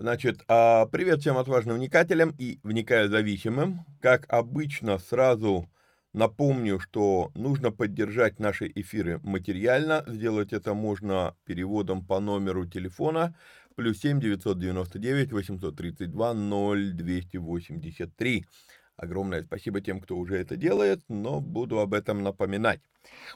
Значит, а, привет всем отважным вникателям и вникаю зависимым. Как обычно, сразу напомню, что нужно поддержать наши эфиры материально. Сделать это можно переводом по номеру телефона плюс 7 999 832 0283. Огромное спасибо тем, кто уже это делает, но буду об этом напоминать.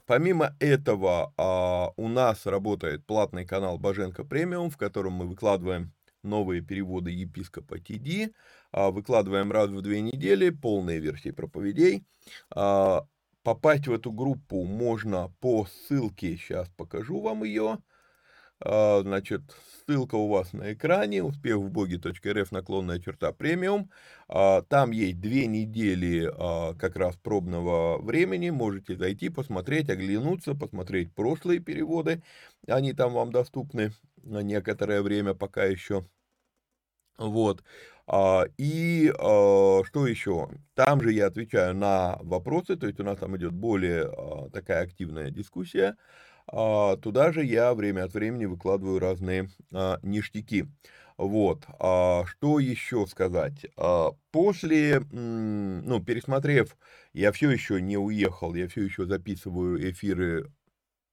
Помимо этого, а, у нас работает платный канал Боженко Премиум, в котором мы выкладываем новые переводы епископа Тиди, а, выкладываем раз в две недели полные версии проповедей. А, попасть в эту группу можно по ссылке, сейчас покажу вам ее. А, значит, ссылка у вас на экране, успех в боге.рф, наклонная черта премиум. Там есть две недели как раз пробного времени, можете зайти, посмотреть, оглянуться, посмотреть прошлые переводы, они там вам доступны на некоторое время пока еще. Вот. А, и а, что еще? Там же я отвечаю на вопросы, то есть у нас там идет более а, такая активная дискуссия. Туда же я время от времени выкладываю разные ништяки. Вот, что еще сказать? После, ну, пересмотрев, я все еще не уехал, я все еще записываю эфиры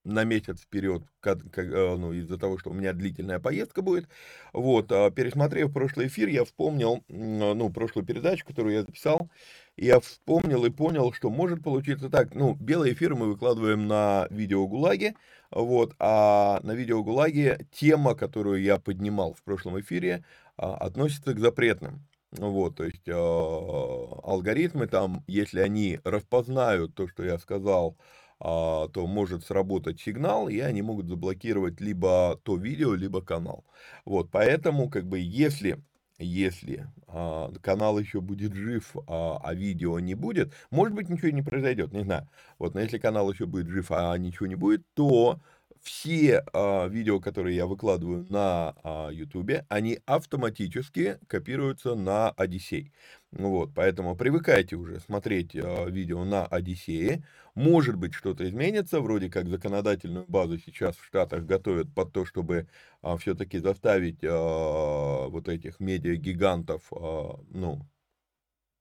на месяц вперед, э, ну, из-за того, что у меня длительная поездка будет. Вот, а пересмотрев прошлый эфир, я вспомнил, ну, прошлую передачу, которую я записал, я вспомнил и понял, что может получиться так, ну, белый эфир мы выкладываем на видео ГУЛАГе, вот, а на видео ГУЛАГе тема, которую я поднимал в прошлом эфире, а, относится к запретным. Вот, то есть, а, алгоритмы там, если они распознают то, что я сказал, а, то может сработать сигнал, и они могут заблокировать либо то видео, либо канал. Вот, поэтому, как бы, если если а, канал еще будет жив, а, а видео не будет, может быть, ничего не произойдет, не знаю. Вот, но если канал еще будет жив, а ничего не будет, то все а, видео, которые я выкладываю на а, YouTube, они автоматически копируются на Одиссей. Вот, поэтому привыкайте уже смотреть а, видео на Одиссее. Может быть, что-то изменится, вроде как законодательную базу сейчас в Штатах готовят под то, чтобы а, все-таки заставить а, вот этих медиагигантов, а, ну,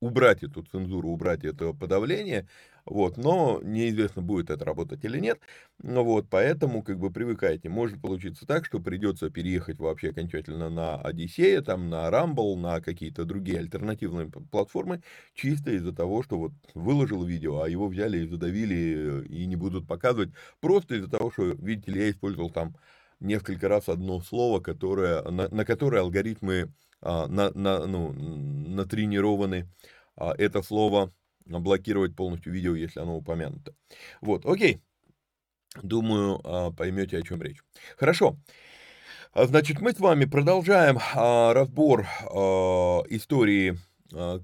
убрать эту цензуру, убрать это подавление, вот, но неизвестно, будет это работать или нет, ну вот, поэтому, как бы, привыкайте, может получиться так, что придется переехать вообще окончательно на Одиссея, там, на Rumble, на какие-то другие альтернативные платформы, чисто из-за того, что вот выложил видео, а его взяли и задавили, и не будут показывать, просто из-за того, что, видите ли, я использовал там несколько раз одно слово, которое, на, на которое алгоритмы а, на, на, ну, натренированы. А, это слово блокировать полностью видео, если оно упомянуто. Вот, окей. Думаю, а, поймете, о чем речь. Хорошо. Значит, мы с вами продолжаем разбор истории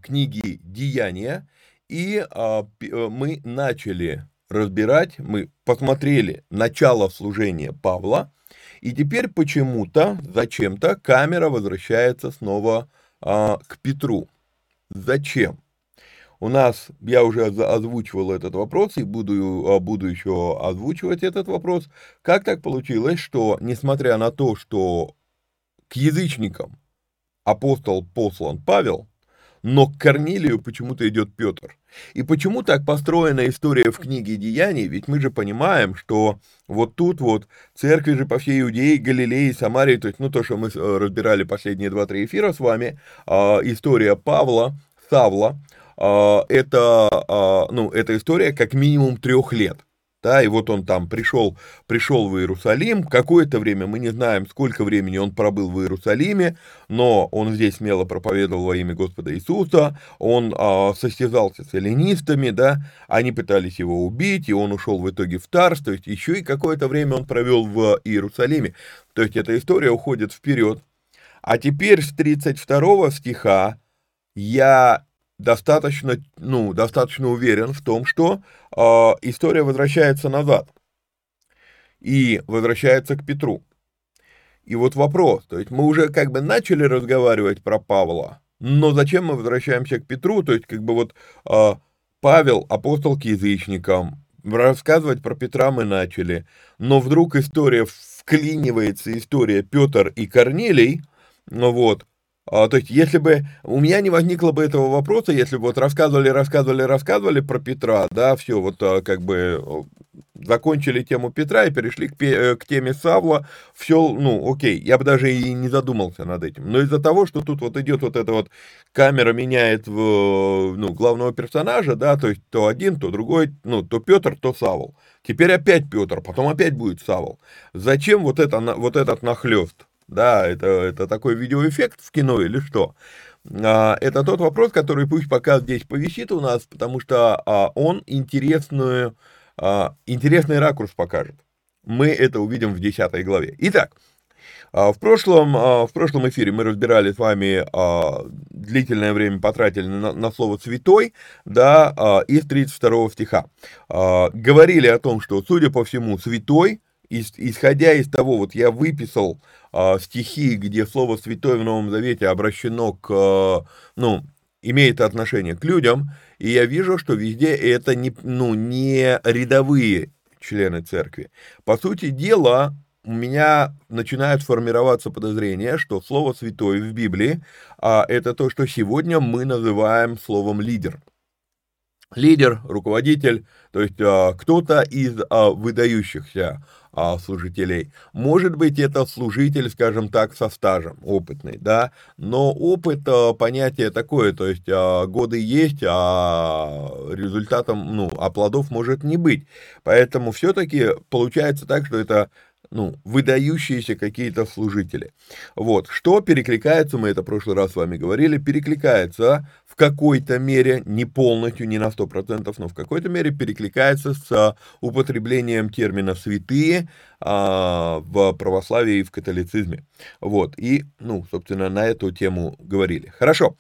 книги «Деяния». И мы начали разбирать, мы посмотрели начало служения Павла, и теперь почему-то, зачем-то, камера возвращается снова а, к Петру. Зачем? У нас, я уже озвучивал этот вопрос и буду, а, буду еще озвучивать этот вопрос. Как так получилось, что, несмотря на то, что к язычникам апостол послан Павел, но к Корнилию почему-то идет Петр. И почему так построена история в книге Деяний? Ведь мы же понимаем, что вот тут вот церкви же по всей Иудее, Галилее, Самарии, то есть, ну, то, что мы э, разбирали последние два-три эфира с вами, э, история Павла, Савла, это, э, ну, это история как минимум трех лет. Да, и вот он там пришел, пришел в Иерусалим, какое-то время, мы не знаем, сколько времени он пробыл в Иерусалиме, но он здесь смело проповедовал во имя Господа Иисуса, он а, состязался с эллинистами, да, они пытались его убить, и он ушел в итоге в Тарс, то есть еще и какое-то время он провел в Иерусалиме, то есть эта история уходит вперед. А теперь с 32 стиха я достаточно, ну, достаточно уверен в том, что э, история возвращается назад и возвращается к Петру. И вот вопрос, то есть мы уже как бы начали разговаривать про Павла, но зачем мы возвращаемся к Петру, то есть как бы вот э, Павел, апостол к язычникам, рассказывать про Петра мы начали, но вдруг история вклинивается, история Петр и Корнелий, ну вот, то есть, если бы у меня не возникло бы этого вопроса, если бы вот рассказывали, рассказывали, рассказывали про Петра, да, все, вот а, как бы закончили тему Петра и перешли к, э, к теме Савла, все, ну, окей, я бы даже и не задумался над этим. Но из-за того, что тут вот идет вот эта вот камера меняет в, ну, главного персонажа, да, то есть то один, то другой, ну, то Петр, то Савл. Теперь опять Петр, потом опять будет Савл. Зачем вот, это, вот этот нахлест? Да, это, это такой видеоэффект в кино или что? А, это тот вопрос, который пусть пока здесь повисит у нас, потому что а, он интересную, а, интересный ракурс покажет. Мы это увидим в 10 главе. Итак, в прошлом, в прошлом эфире мы разбирали с вами, длительное время потратили на, на слово «святой», да, из 32 стиха. Говорили о том, что, судя по всему, «святой», исходя из того, вот я выписал э, стихи, где слово «святой» в Новом Завете обращено к, э, ну, имеет отношение к людям, и я вижу, что везде это не, ну, не рядовые члены церкви. По сути дела, у меня начинает формироваться подозрение, что слово «святой» в Библии а, это то, что сегодня мы называем словом «лидер». Лидер, руководитель, то есть а, кто-то из а, выдающихся а, служителей. Может быть, это служитель, скажем так, со стажем, опытный, да, но опыт а, понятие такое, то есть а, годы есть, а результатом, ну, а плодов может не быть. Поэтому все-таки получается так, что это ну, выдающиеся какие-то служители. Вот, что перекликается, мы это в прошлый раз с вами говорили, перекликается в какой-то мере, не полностью, не на 100%, но в какой-то мере перекликается с употреблением термина «святые» а, в православии и в католицизме. Вот, и, ну, собственно, на эту тему говорили. Хорошо,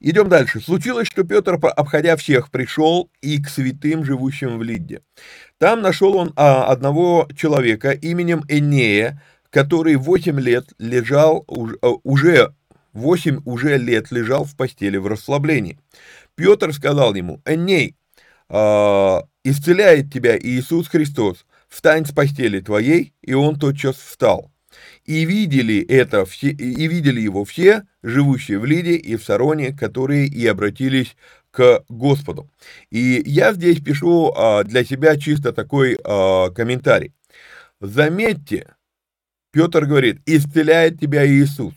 идем дальше. Случилось, что Петр, обходя всех, пришел и к святым, живущим в Лидде. Там нашел он а, одного человека именем Энея, который 8 лет лежал, а, уже 8 уже лет лежал в постели в расслаблении. Петр сказал ему, Эней, а, исцеляет тебя Иисус Христос, встань с постели твоей, и он тотчас встал. И видели это все, и видели его все, живущие в Лиде и в Сароне, которые и обратились к Господу. И я здесь пишу а, для себя чисто такой а, комментарий. Заметьте, Петр говорит, исцеляет тебя Иисус,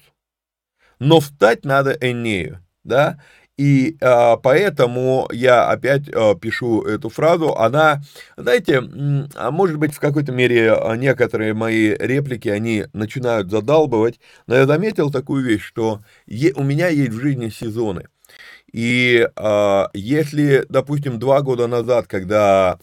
но встать надо Энею, да, и а, поэтому я опять а, пишу эту фразу. Она, знаете, а может быть, в какой-то мере некоторые мои реплики, они начинают задалбывать, но я заметил такую вещь, что у меня есть в жизни сезоны. И э, если, допустим, два года назад, когда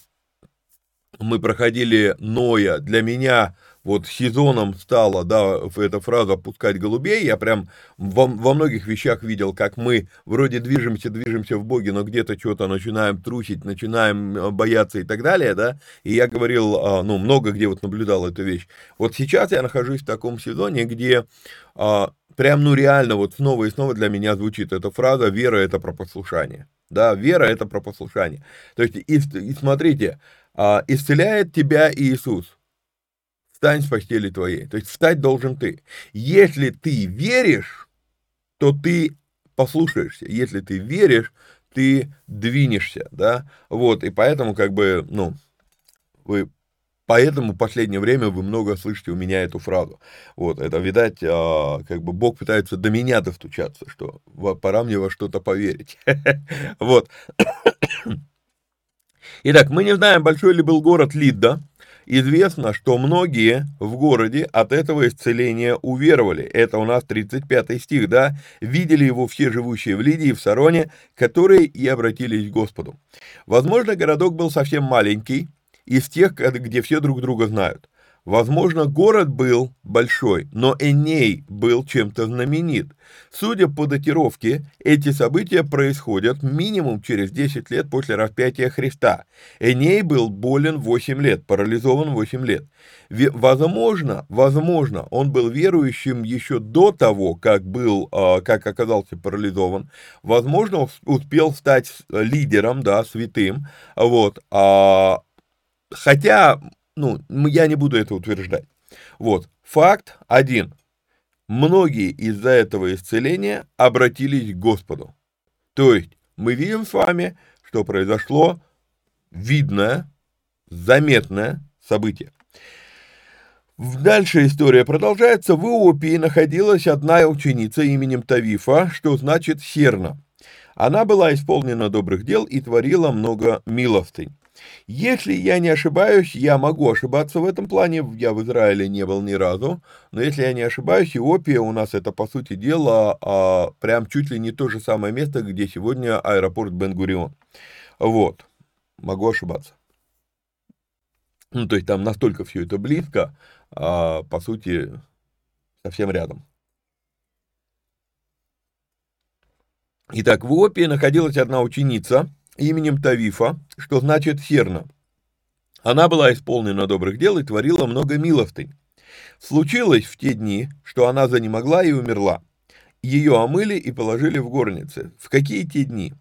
мы проходили Ноя, для меня вот сезоном стала, да, эта фраза «пускать голубей», я прям во, во многих вещах видел, как мы вроде движемся, движемся в Боге, но где-то что-то начинаем трусить, начинаем э, бояться и так далее, да, и я говорил, а, ну, много где вот наблюдал эту вещь. Вот сейчас я нахожусь в таком сезоне, где а, прям, ну, реально, вот снова и снова для меня звучит эта фраза «вера – это про послушание». Да, вера – это про послушание. То есть, и, и смотрите, а, исцеляет тебя Иисус. Встань с постели твоей. То есть, встать должен ты. Если ты веришь, то ты послушаешься. Если ты веришь, ты двинешься, да. Вот, и поэтому, как бы, ну, вы Поэтому в последнее время вы много слышите у меня эту фразу. Вот, это, видать, а, как бы Бог пытается до меня достучаться, что пора мне во что-то поверить. Вот. Итак, мы не знаем, большой ли был город Лидда. Известно, что многие в городе от этого исцеления уверовали. Это у нас 35 стих, да? Видели его все живущие в Лидии, в Сароне, которые и обратились к Господу. Возможно, городок был совсем маленький, из тех, где все друг друга знают. Возможно, город был большой, но Эней был чем-то знаменит. Судя по датировке, эти события происходят минимум через 10 лет после распятия Христа. Эней был болен 8 лет, парализован 8 лет. Возможно, возможно, он был верующим еще до того, как был, а, как оказался парализован. Возможно, успел стать лидером, да, святым. Вот. А Хотя, ну, я не буду это утверждать. Вот, факт один. Многие из-за этого исцеления обратились к Господу. То есть, мы видим с вами, что произошло видное, заметное событие. Дальше история продолжается. В Иопии находилась одна ученица именем Тавифа, что значит «серна». Она была исполнена добрых дел и творила много милостынь. Если я не ошибаюсь, я могу ошибаться в этом плане, я в Израиле не был ни разу, но если я не ошибаюсь, Иопия у нас это, по сути дела, а, прям чуть ли не то же самое место, где сегодня аэропорт Бен-Гурион. Вот, могу ошибаться. Ну, то есть там настолько все это близко, а, по сути, совсем рядом. Итак, в Иопии находилась одна ученица, именем Тавифа, что значит «серна». Она была исполнена добрых дел и творила много милостынь. Случилось в те дни, что она занемогла и умерла. Ее омыли и положили в горнице. В какие те дни?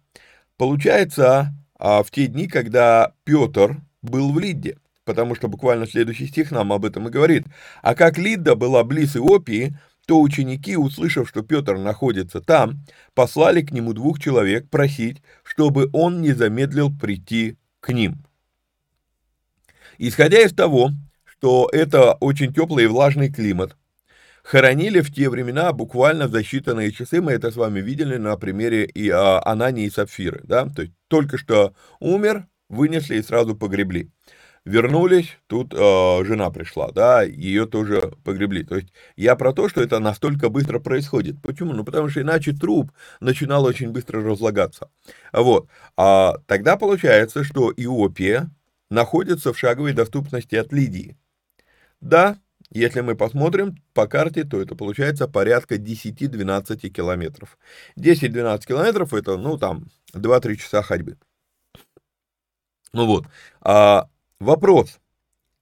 Получается, а в те дни, когда Петр был в Лидде, потому что буквально следующий стих нам об этом и говорит. А как Лидда была близ Иопии, то ученики, услышав, что Петр находится там, послали к нему двух человек просить, чтобы он не замедлил прийти к ним. Исходя из того, что это очень теплый и влажный климат, хоронили в те времена буквально за считанные часы, мы это с вами видели на примере и Анании и Сапфиры, да, то есть только что умер, вынесли и сразу погребли. Вернулись, тут э, жена пришла, да, ее тоже погребли. То есть я про то, что это настолько быстро происходит. Почему? Ну, потому что иначе труп начинал очень быстро разлагаться. Вот. А тогда получается, что Иопия находится в шаговой доступности от Лидии. Да, если мы посмотрим по карте, то это получается порядка 10-12 километров. 10-12 километров это, ну, там, 2-3 часа ходьбы. Ну вот. А, вопрос,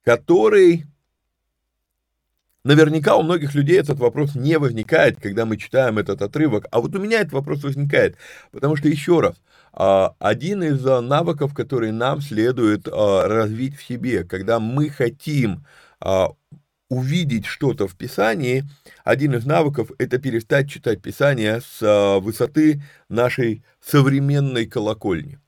который наверняка у многих людей этот вопрос не возникает, когда мы читаем этот отрывок, а вот у меня этот вопрос возникает, потому что еще раз, а, один из а, навыков, который нам следует а, развить в себе, когда мы хотим увидеть что-то в Писании, один из навыков – это перестать читать Писание с высоты нашей современной колокольни.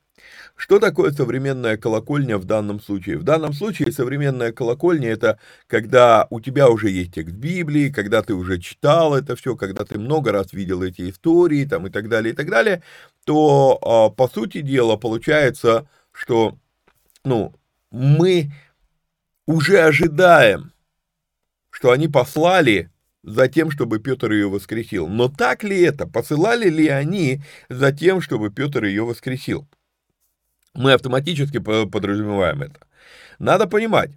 Что такое современная колокольня в данном случае? В данном случае современная колокольня – это когда у тебя уже есть текст Библии, когда ты уже читал это все, когда ты много раз видел эти истории там, и так далее, и так далее, то, а, по сути дела, получается, что ну, мы уже ожидаем, что они послали за тем, чтобы Петр ее воскресил. Но так ли это? Посылали ли они за тем, чтобы Петр ее воскресил? Мы автоматически подразумеваем это. Надо понимать,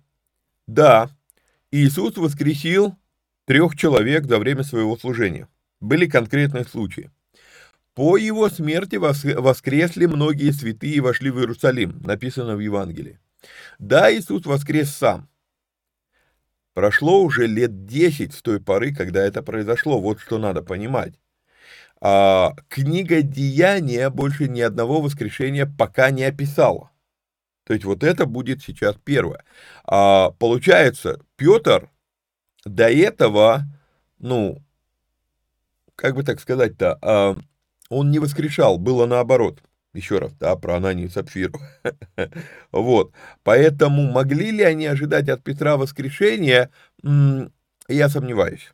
да, Иисус воскресил трех человек за время своего служения. Были конкретные случаи. По его смерти воскресли многие святые и вошли в Иерусалим, написано в Евангелии. Да, Иисус воскрес сам. Прошло уже лет 10 с той поры, когда это произошло. Вот что надо понимать а, книга Деяния больше ни одного воскрешения пока не описала. То есть вот это будет сейчас первое. А, получается, Петр до этого, ну, как бы так сказать-то, а, он не воскрешал, было наоборот. Еще раз, да, про Ананию и Сапфиру. вот. Поэтому могли ли они ожидать от Петра воскрешения, я сомневаюсь.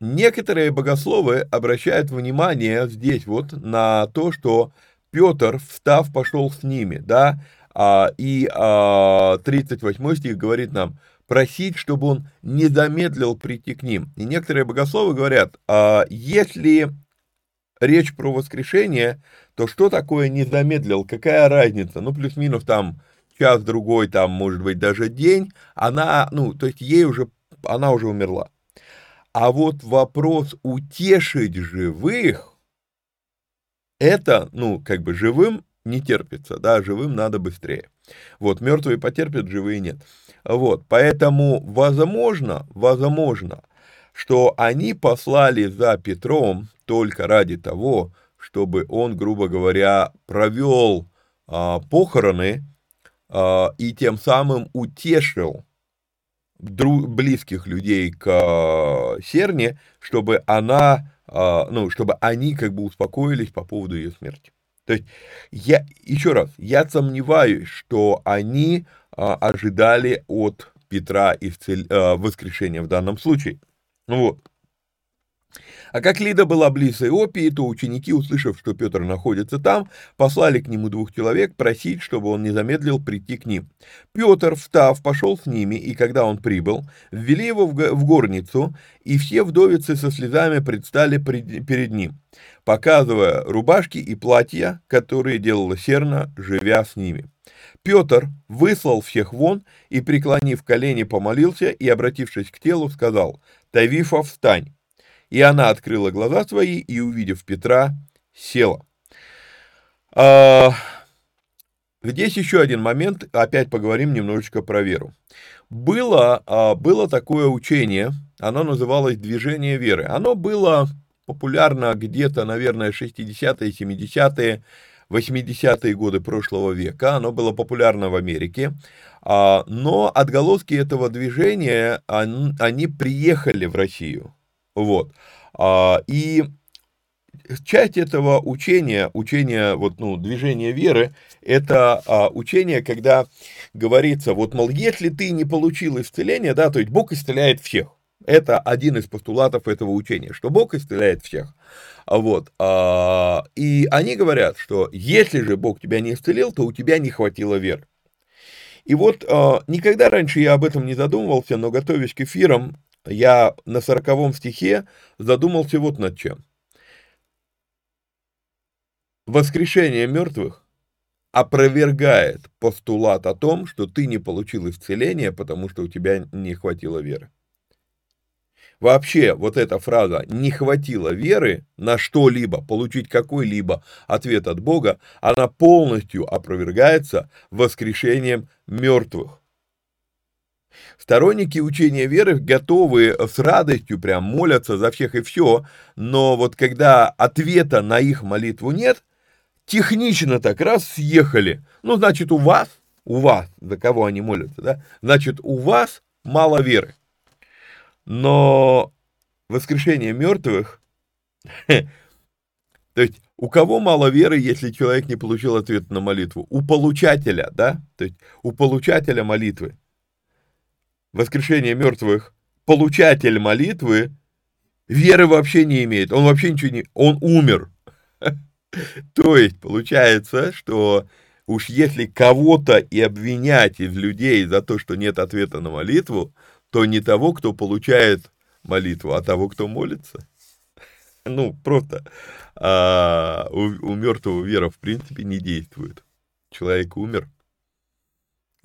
Некоторые богословы обращают внимание здесь вот на то, что Петр, встав, пошел с ними, да, а, и а, 38 стих говорит нам, просить, чтобы он не замедлил прийти к ним. И некоторые богословы говорят, а, если речь про воскрешение, то что такое не замедлил, какая разница, ну, плюс-минус там час-другой, там, может быть, даже день, она, ну, то есть ей уже, она уже умерла. А вот вопрос утешить живых, это, ну, как бы живым не терпится, да, живым надо быстрее. Вот, мертвые потерпят, живые нет. Вот, поэтому возможно, возможно, что они послали за Петром только ради того, чтобы он, грубо говоря, провел а, похороны а, и тем самым утешил друг, близких людей к э, Серне, чтобы она, э, ну, чтобы они как бы успокоились по поводу ее смерти. То есть, я, еще раз, я сомневаюсь, что они а, ожидали от Петра исцел... воскрешения в данном случае. Ну вот. А как Лида была близ Иопии, то ученики, услышав, что Петр находится там, послали к нему двух человек просить, чтобы он не замедлил прийти к ним. Петр, встав, пошел с ними, и когда он прибыл, ввели его в горницу, и все вдовицы со слезами предстали перед ним, показывая рубашки и платья, которые делала Серна, живя с ними. Петр выслал всех вон и, преклонив колени, помолился и, обратившись к телу, сказал, «Тавифа, встань!» И она открыла глаза свои и, увидев Петра, села. А, здесь еще один момент, опять поговорим немножечко про веру. Было, а, было такое учение, оно называлось «Движение веры». Оно было популярно где-то, наверное, 60-е, 70-е, 80-е годы прошлого века, оно было популярно в Америке, а, но отголоски этого движения, они приехали в Россию. Вот. А, и часть этого учения, учения, вот, ну, движения веры, это а, учение, когда говорится, вот, мол, если ты не получил исцеление, да, то есть Бог исцеляет всех. Это один из постулатов этого учения, что Бог исцеляет всех. Вот. А, и они говорят, что если же Бог тебя не исцелил, то у тебя не хватило веры. И вот э, никогда раньше я об этом не задумывался, но готовясь к эфирам, я на сороковом стихе задумался вот над чем. Воскрешение мертвых опровергает постулат о том, что ты не получил исцеления, потому что у тебя не хватило веры. Вообще, вот эта фраза «не хватило веры на что-либо, получить какой-либо ответ от Бога», она полностью опровергается воскрешением мертвых. Сторонники учения веры готовы с радостью прям молятся за всех и все, но вот когда ответа на их молитву нет, технично так раз съехали. Ну, значит, у вас, у вас, за кого они молятся, да, значит, у вас мало веры. Но воскрешение мертвых, то есть у кого мало веры, если человек не получил ответ на молитву? У получателя, да? То есть у получателя молитвы. Воскрешение мертвых, получатель молитвы веры вообще не имеет. Он вообще ничего не... Он умер. То есть получается, что уж если кого-то и обвинять из людей за то, что нет ответа на молитву, то не того, кто получает молитву, а того, кто молится. Ну, просто а, у, у мертвого вера, в принципе, не действует. Человек умер.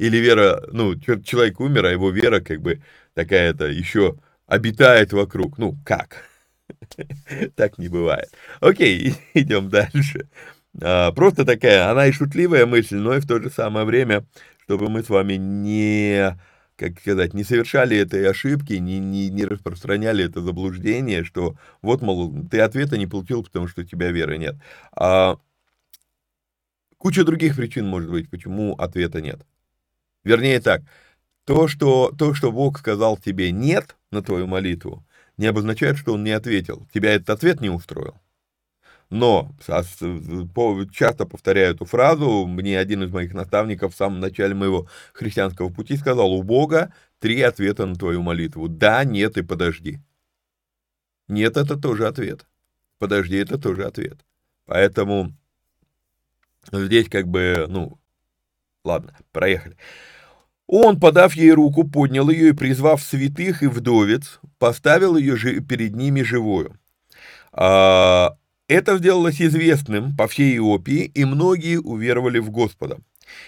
Или вера, ну, человек умер, а его вера, как бы, такая-то еще обитает вокруг. Ну, как? Так не бывает. Окей, идем дальше. А, просто такая, она и шутливая мысль, но и в то же самое время, чтобы мы с вами не как сказать, не совершали этой ошибки, не, не, не распространяли это заблуждение, что вот, мол, ты ответа не получил, потому что у тебя веры нет. А куча других причин может быть, почему ответа нет. Вернее так, то что, то, что Бог сказал тебе «нет» на твою молитву, не обозначает, что Он не ответил. Тебя этот ответ не устроил. Но часто повторяю эту фразу, мне один из моих наставников в самом начале моего христианского пути сказал, у Бога три ответа на твою молитву. Да, нет и подожди. Нет, это тоже ответ. Подожди, это тоже ответ. Поэтому здесь как бы, ну, ладно, проехали. Он, подав ей руку, поднял ее и, призвав святых и вдовец, поставил ее перед ними живую. А, это сделалось известным по всей Иопии, и многие уверовали в Господа.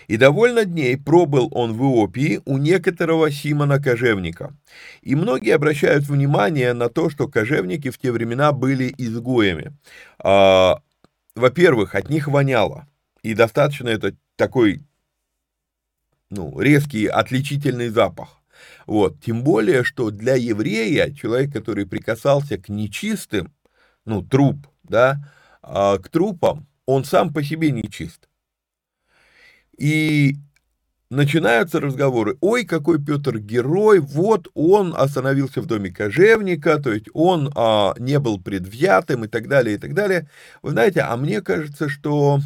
И довольно дней пробыл он в Иопии у некоторого Симона Кожевника. И многие обращают внимание на то, что кожевники в те времена были изгоями. А, во-первых, от них воняло. И достаточно это такой ну, резкий, отличительный запах. Вот. Тем более, что для еврея, человек, который прикасался к нечистым, ну, труп, да, а, к трупам, он сам по себе нечист. И начинаются разговоры, ой, какой Петр герой, вот он остановился в доме кожевника, то есть он а, не был предвзятым и так далее, и так далее. Вы знаете, а мне кажется, что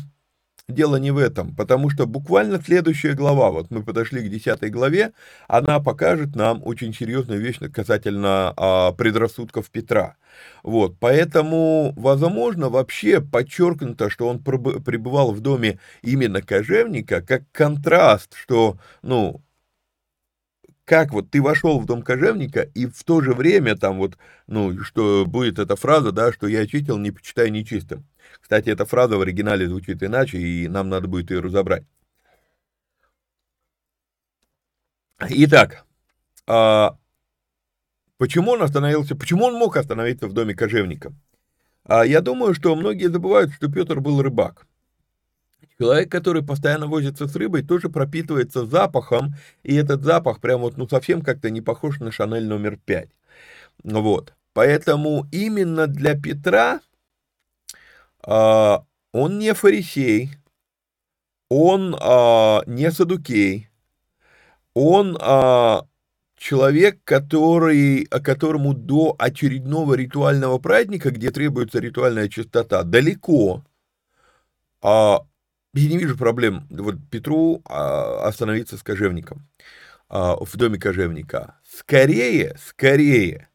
дело не в этом, потому что буквально следующая глава, вот мы подошли к 10 главе, она покажет нам очень серьезную вещь касательно а, предрассудков Петра. Вот, поэтому, возможно, вообще подчеркнуто, что он пребывал в доме именно кожевника, как контраст, что, ну, как вот ты вошел в дом кожевника, и в то же время там вот, ну, что будет эта фраза, да, что я очистил, не почитай нечистым. Кстати, эта фраза в оригинале звучит иначе, и нам надо будет ее разобрать. Итак, а, почему он остановился, почему он мог остановиться в доме кожевника? А, я думаю, что многие забывают, что Петр был рыбак. Человек, который постоянно возится с рыбой, тоже пропитывается запахом, и этот запах прям вот, ну, совсем как-то не похож на Шанель номер 5. Вот. Поэтому именно для Петра а, он не фарисей, он а, не садукей, он а, человек, который, которому до очередного ритуального праздника, где требуется ритуальная чистота, далеко. Я не вижу проблем вот Петру остановиться с кожевником, в доме кожевника. Скорее, скорее,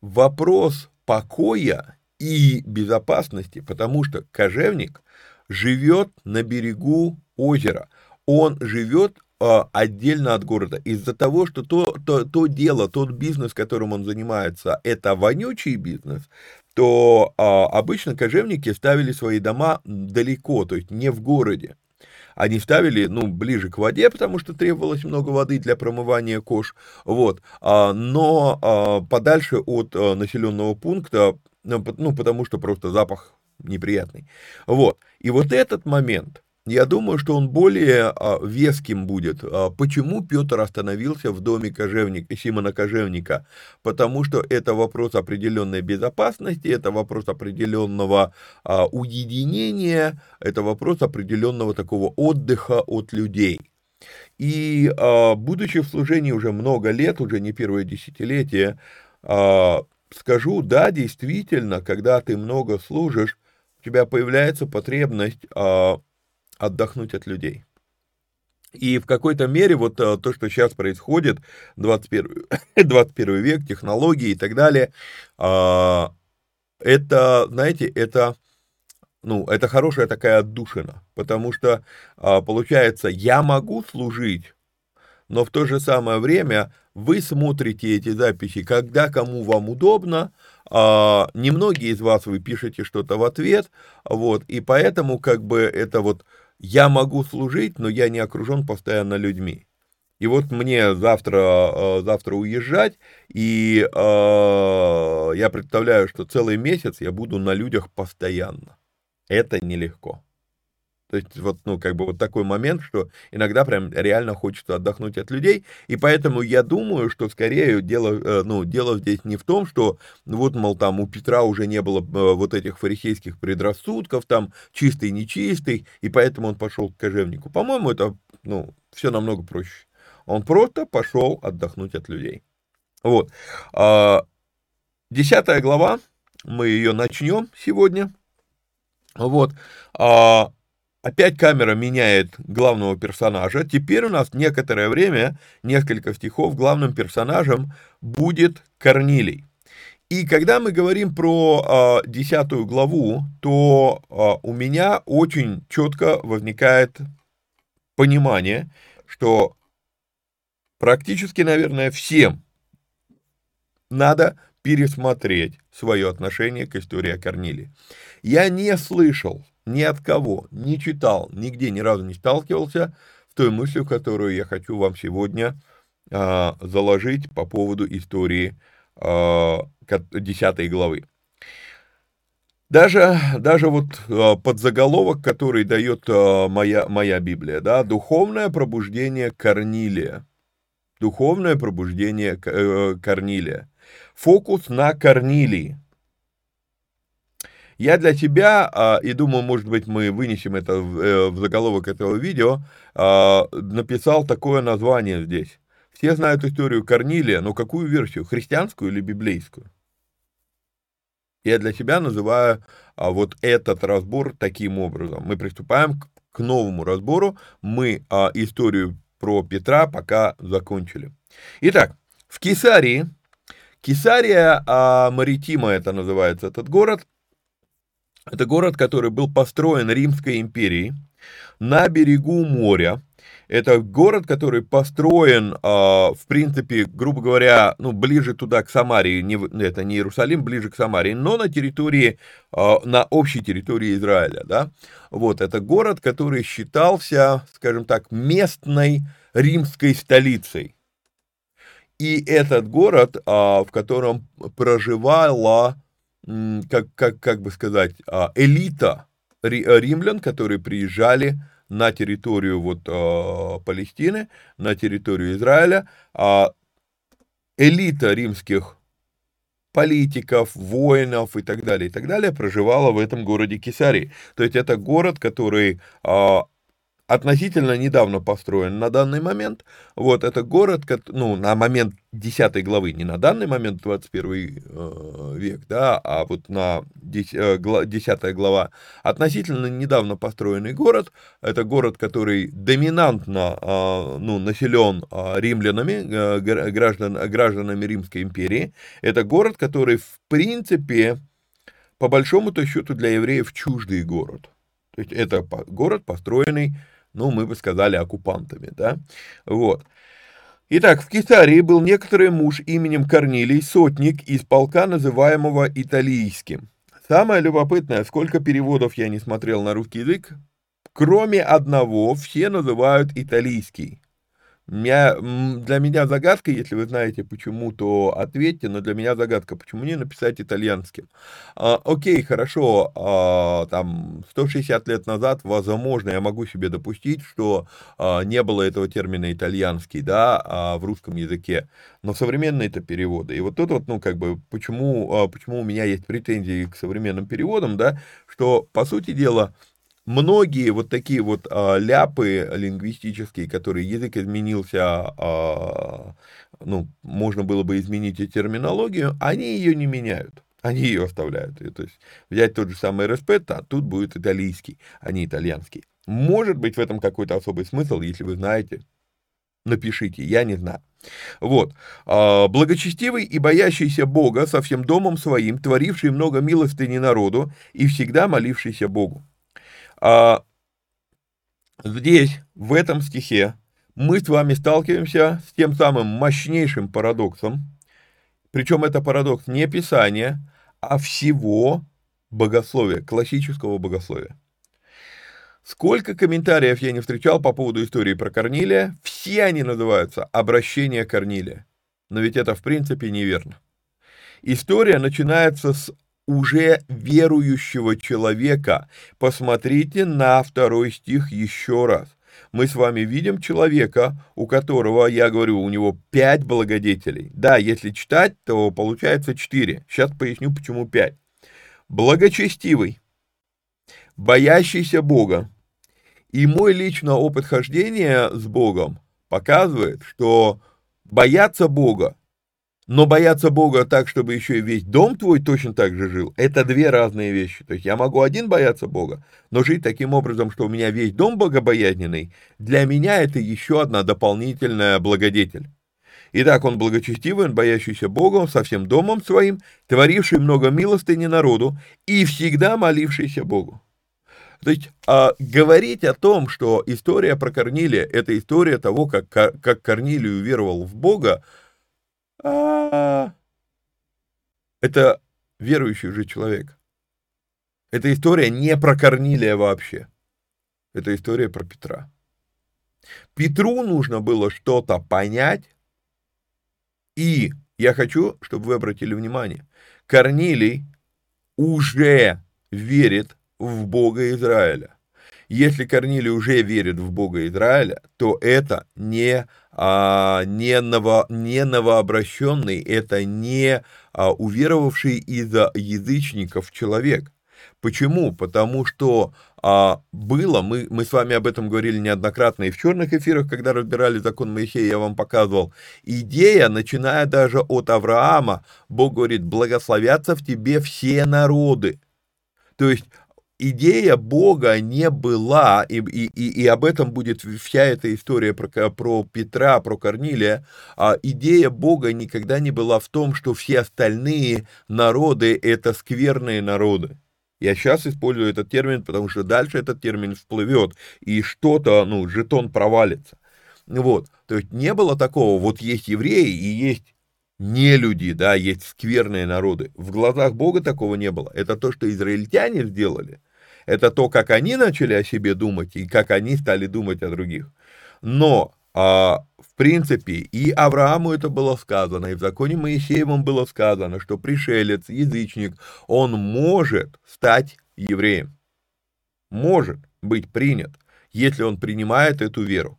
вопрос покоя и безопасности, потому что кожевник живет на берегу озера. Он живет а, отдельно от города. Из-за того, что то, то, то дело, тот бизнес, которым он занимается, это вонючий бизнес, то а, обычно кожевники ставили свои дома далеко, то есть не в городе. Они ставили, ну, ближе к воде, потому что требовалось много воды для промывания кож, вот, а, но подальше от населенного пункта, ну, ну, потому что просто запах неприятный. Вот, и вот этот момент – я думаю, что он более а, веским будет. А, почему Петр остановился в доме кожевника, Симона Кожевника? Потому что это вопрос определенной безопасности, это вопрос определенного а, уединения, это вопрос определенного такого отдыха от людей. И будучи в служении уже много лет, уже не первое десятилетие, скажу, да, действительно, когда ты много служишь, у тебя появляется потребность отдохнуть от людей. И в какой-то мере вот э, то, что сейчас происходит, 21, 21 век, технологии и так далее, а, это, знаете, это, ну, это хорошая такая отдушина, потому что, а, получается, я могу служить, но в то же самое время вы смотрите эти записи, когда кому вам удобно, а, немногие из вас вы пишете что-то в ответ, вот, и поэтому как бы это вот я могу служить, но я не окружен постоянно людьми. И вот мне завтра, э, завтра уезжать, и э, я представляю, что целый месяц я буду на людях постоянно. Это нелегко. То есть вот, ну, как бы вот такой момент, что иногда прям реально хочется отдохнуть от людей, и поэтому я думаю, что скорее дело, э, ну, дело здесь не в том, что вот, мол, там у Петра уже не было э, вот этих фарисейских предрассудков, там, чистый, нечистый, и поэтому он пошел к кожевнику. По-моему, это, ну, все намного проще. Он просто пошел отдохнуть от людей. Вот. А, десятая глава, мы ее начнем сегодня. Вот. А, Опять камера меняет главного персонажа. Теперь у нас некоторое время, несколько стихов, главным персонажем будет Корнилий. И когда мы говорим про десятую главу, то а, у меня очень четко возникает понимание, что практически, наверное, всем надо пересмотреть свое отношение к истории о Корнилии. Я не слышал ни от кого не читал, нигде ни разу не сталкивался с той мыслью, которую я хочу вам сегодня а, заложить по поводу истории а, 10 главы. Даже, даже вот а, подзаголовок, который дает а, моя, моя Библия, да, «Духовное пробуждение Корнилия». Духовное пробуждение э, Корнилия. Фокус на Корнилии. Я для тебя, а, и думаю, может быть, мы вынесем это в, э, заголовок этого видео, а, написал такое название здесь. Все знают историю Корнилия, но какую версию, христианскую или библейскую? Я для себя называю а, вот этот разбор таким образом. Мы приступаем к, новому разбору. Мы историю про Петра пока закончили. Итак, в Кесарии, Кесария Маритима это называется этот город, это город, который был построен Римской империей на берегу моря. Это город, который построен, а, в принципе, грубо говоря, ну, ближе туда, к Самарии, не, это не Иерусалим, ближе к Самарии, но на территории, а, на общей территории Израиля, да. Вот, это город, который считался, скажем так, местной римской столицей. И этот город, а, в котором проживала как, как, как бы сказать, а, элита э, римлян, которые приезжали на территорию вот э, Палестины, на территорию Израиля, а элита римских политиков, воинов и так далее, и так далее проживала в этом городе Кесарии. То есть это город, который а, относительно недавно построен на данный момент. Вот, это город, ну, на момент 10 главы, не на данный момент 21 э, век, да, а вот на 10, 10 э, глава, относительно недавно построенный город. Это город, который доминантно, э, ну, населен римлянами, граждан, гражданами Римской империи. Это город, который, в принципе, по большому-то счету для евреев чуждый город. То есть это город, построенный ну, мы бы сказали, оккупантами, да, вот. Итак, в Кесарии был некоторый муж именем Корнилий, сотник из полка, называемого Италийским. Самое любопытное, сколько переводов я не смотрел на русский язык, кроме одного, все называют италийский. Меня, для меня загадка, если вы знаете почему, то ответьте, но для меня загадка, почему не написать итальянским. А, окей, хорошо, а, там 160 лет назад, возможно, я могу себе допустить, что а, не было этого термина итальянский, да, а, в русском языке, но современные это переводы. И вот тут вот, ну, как бы, почему, а, почему у меня есть претензии к современным переводам, да, что, по сути дела, многие вот такие вот а, ляпы лингвистические, которые язык изменился, а, ну, можно было бы изменить и терминологию, они ее не меняют. Они ее оставляют. И, то есть взять тот же самый респетто, а тут будет итальянский, а не итальянский. Может быть в этом какой-то особый смысл, если вы знаете, напишите, я не знаю. Вот. А, благочестивый и боящийся Бога со всем домом своим, творивший много милостыни народу и всегда молившийся Богу. А здесь, в этом стихе, мы с вами сталкиваемся с тем самым мощнейшим парадоксом, причем это парадокс не Писания, а всего богословия, классического богословия. Сколько комментариев я не встречал по поводу истории про Корнилия, все они называются «Обращение Корнилия». Но ведь это в принципе неверно. История начинается с уже верующего человека. Посмотрите на второй стих еще раз. Мы с вами видим человека, у которого, я говорю, у него пять благодетелей. Да, если читать, то получается четыре. Сейчас поясню, почему пять. Благочестивый, боящийся Бога. И мой личный опыт хождения с Богом показывает, что бояться Бога но бояться Бога так, чтобы еще и весь дом твой точно так же жил, это две разные вещи. То есть я могу один бояться Бога, но жить таким образом, что у меня весь дом богобоязненный, для меня это еще одна дополнительная благодетель. Итак, он благочестивый, он боящийся Бога, со всем домом своим, творивший много милостыни народу и всегда молившийся Богу. То есть а, говорить о том, что история про Корнилия – это история того, как, как Корнилий уверовал в Бога, а, это верующий уже человек. Эта история не про Корнилия вообще. Это история про Петра. Петру нужно было что-то понять, и я хочу, чтобы вы обратили внимание, Корнилий уже верит в Бога Израиля. Если Корнилий уже верит в Бога Израиля, то это не а, не, ново, не новообращенный, это не а, уверовавший из-за язычников человек. Почему? Потому что а, было, мы, мы с вами об этом говорили неоднократно и в черных эфирах, когда разбирали закон Моисея, я вам показывал, идея, начиная даже от Авраама, Бог говорит, благословятся в тебе все народы. То есть идея Бога не была, и, и, и об этом будет вся эта история про, про Петра, про Корнилия, а идея Бога никогда не была в том, что все остальные народы – это скверные народы. Я сейчас использую этот термин, потому что дальше этот термин всплывет, и что-то, ну, жетон провалится. Вот, то есть не было такого, вот есть евреи и есть не люди, да, есть скверные народы. В глазах Бога такого не было. Это то, что израильтяне сделали – это то, как они начали о себе думать и как они стали думать о других. Но, а, в принципе, и Аврааму это было сказано, и в законе Моисеевом было сказано, что пришелец, язычник, он может стать евреем. Может быть принят, если он принимает эту веру.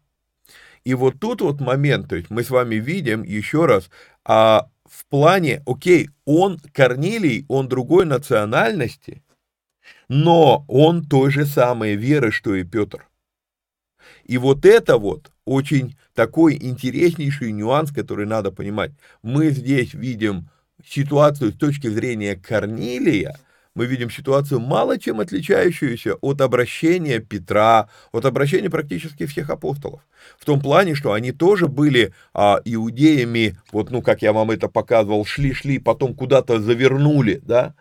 И вот тут вот момент, то есть мы с вами видим еще раз, а, в плане, окей, он Корнилий, он другой национальности, но он той же самой веры, что и Петр. И вот это вот очень такой интереснейший нюанс, который надо понимать. Мы здесь видим ситуацию с точки зрения Корнилия, мы видим ситуацию мало чем отличающуюся от обращения Петра, от обращения практически всех апостолов. В том плане, что они тоже были а, иудеями, вот, ну, как я вам это показывал, шли-шли, потом куда-то завернули, да,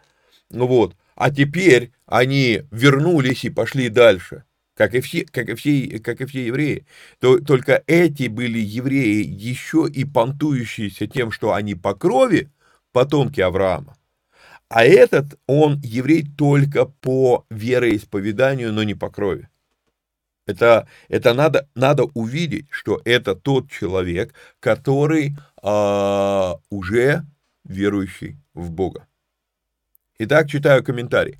вот, а теперь они вернулись и пошли дальше. как и все, как и все, как и все евреи. То, только эти были евреи еще и понтующиеся тем, что они по крови потомки Авраама. А этот, он еврей только по вероисповеданию, но не по крови. Это, это надо, надо увидеть, что это тот человек, который а, уже верующий в Бога. Итак, читаю комментарий.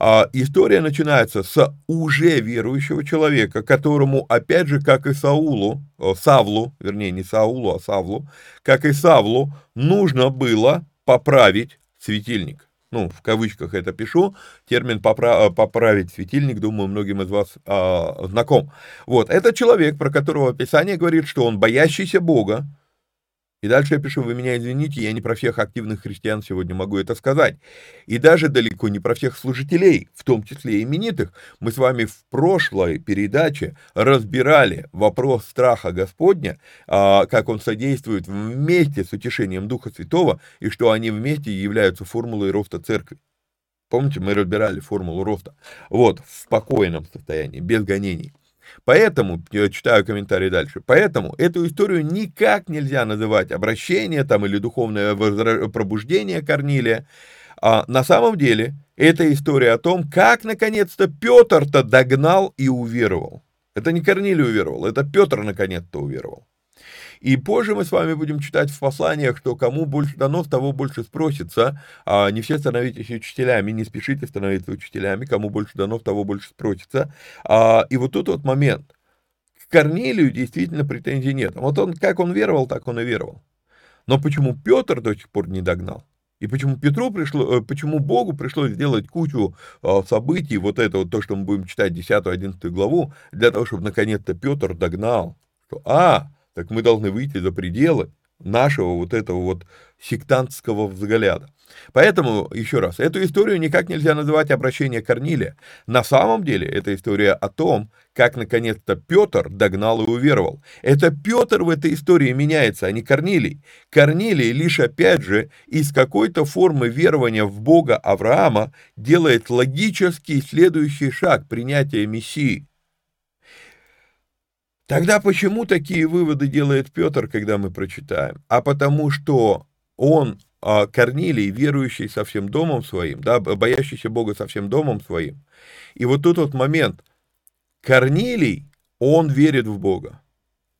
А, история начинается с уже верующего человека, которому, опять же, как и Саулу, Савлу, вернее, не Саулу, а Савлу, как и Савлу, нужно было поправить светильник. Ну, в кавычках это пишу. Термин попра- «поправить светильник», думаю, многим из вас а, знаком. Вот, это человек, про которого Писание говорит, что он боящийся Бога, и дальше я пишу, вы меня извините, я не про всех активных христиан сегодня могу это сказать. И даже далеко не про всех служителей, в том числе именитых. Мы с вами в прошлой передаче разбирали вопрос страха Господня, а, как он содействует вместе с утешением Духа Святого, и что они вместе являются формулой роста церкви. Помните, мы разбирали формулу роста. Вот, в спокойном состоянии, без гонений. Поэтому, я читаю комментарий дальше, поэтому эту историю никак нельзя называть обращение там или духовное пробуждение Корнилия. А на самом деле это история о том, как наконец-то Петр-то догнал и уверовал. Это не Корнилий уверовал, это Петр наконец-то уверовал. И позже мы с вами будем читать в посланиях, что кому больше дано, того больше спросится. А не все становитесь учителями, не спешите становиться учителями, кому больше дано, того больше спросится. А, и вот тут вот момент. К Корнелию действительно претензий нет. Вот он, как он веровал, так он и веровал. Но почему Петр до сих пор не догнал? И почему Петру пришло, э, почему Богу пришлось сделать кучу а, событий, вот это вот то, что мы будем читать 10-11 главу, для того, чтобы наконец-то Петр догнал, что, а, так мы должны выйти за пределы нашего вот этого вот сектантского взгляда. Поэтому, еще раз, эту историю никак нельзя называть обращение Корнилия. На самом деле, это история о том, как наконец-то Петр догнал и уверовал. Это Петр в этой истории меняется, а не Корнилий. Корнилий лишь опять же из какой-то формы верования в Бога Авраама делает логический следующий шаг принятия Мессии. Тогда почему такие выводы делает Петр, когда мы прочитаем? А потому что он, а, Корнилий, верующий со всем домом своим, да, боящийся Бога со всем домом своим. И вот тут вот момент. Корнилий, он верит в Бога,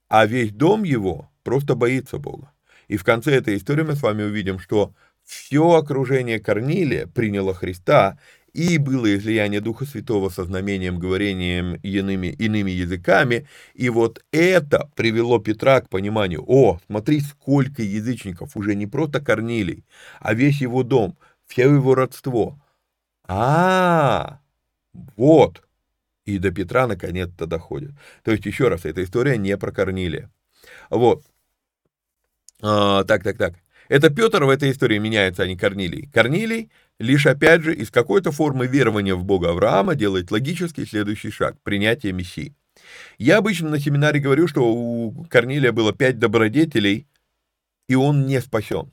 а весь дом его просто боится Бога. И в конце этой истории мы с вами увидим, что все окружение Корнилия приняло Христа, и было излияние Духа Святого со знамением, говорением иными, иными языками, и вот это привело Петра к пониманию, о, смотри, сколько язычников, уже не просто Корнилий, а весь его дом, все его родство. А, вот, и до Петра наконец-то доходит. То есть, еще раз, эта история не про Корнилия. Вот. А, так, так, так. Это Петр в этой истории меняется, а не Корнилий. Корнилий лишь опять же из какой-то формы верования в Бога Авраама делает логический следующий шаг – принятие Мессии. Я обычно на семинаре говорю, что у Корнилия было пять добродетелей, и он не спасен.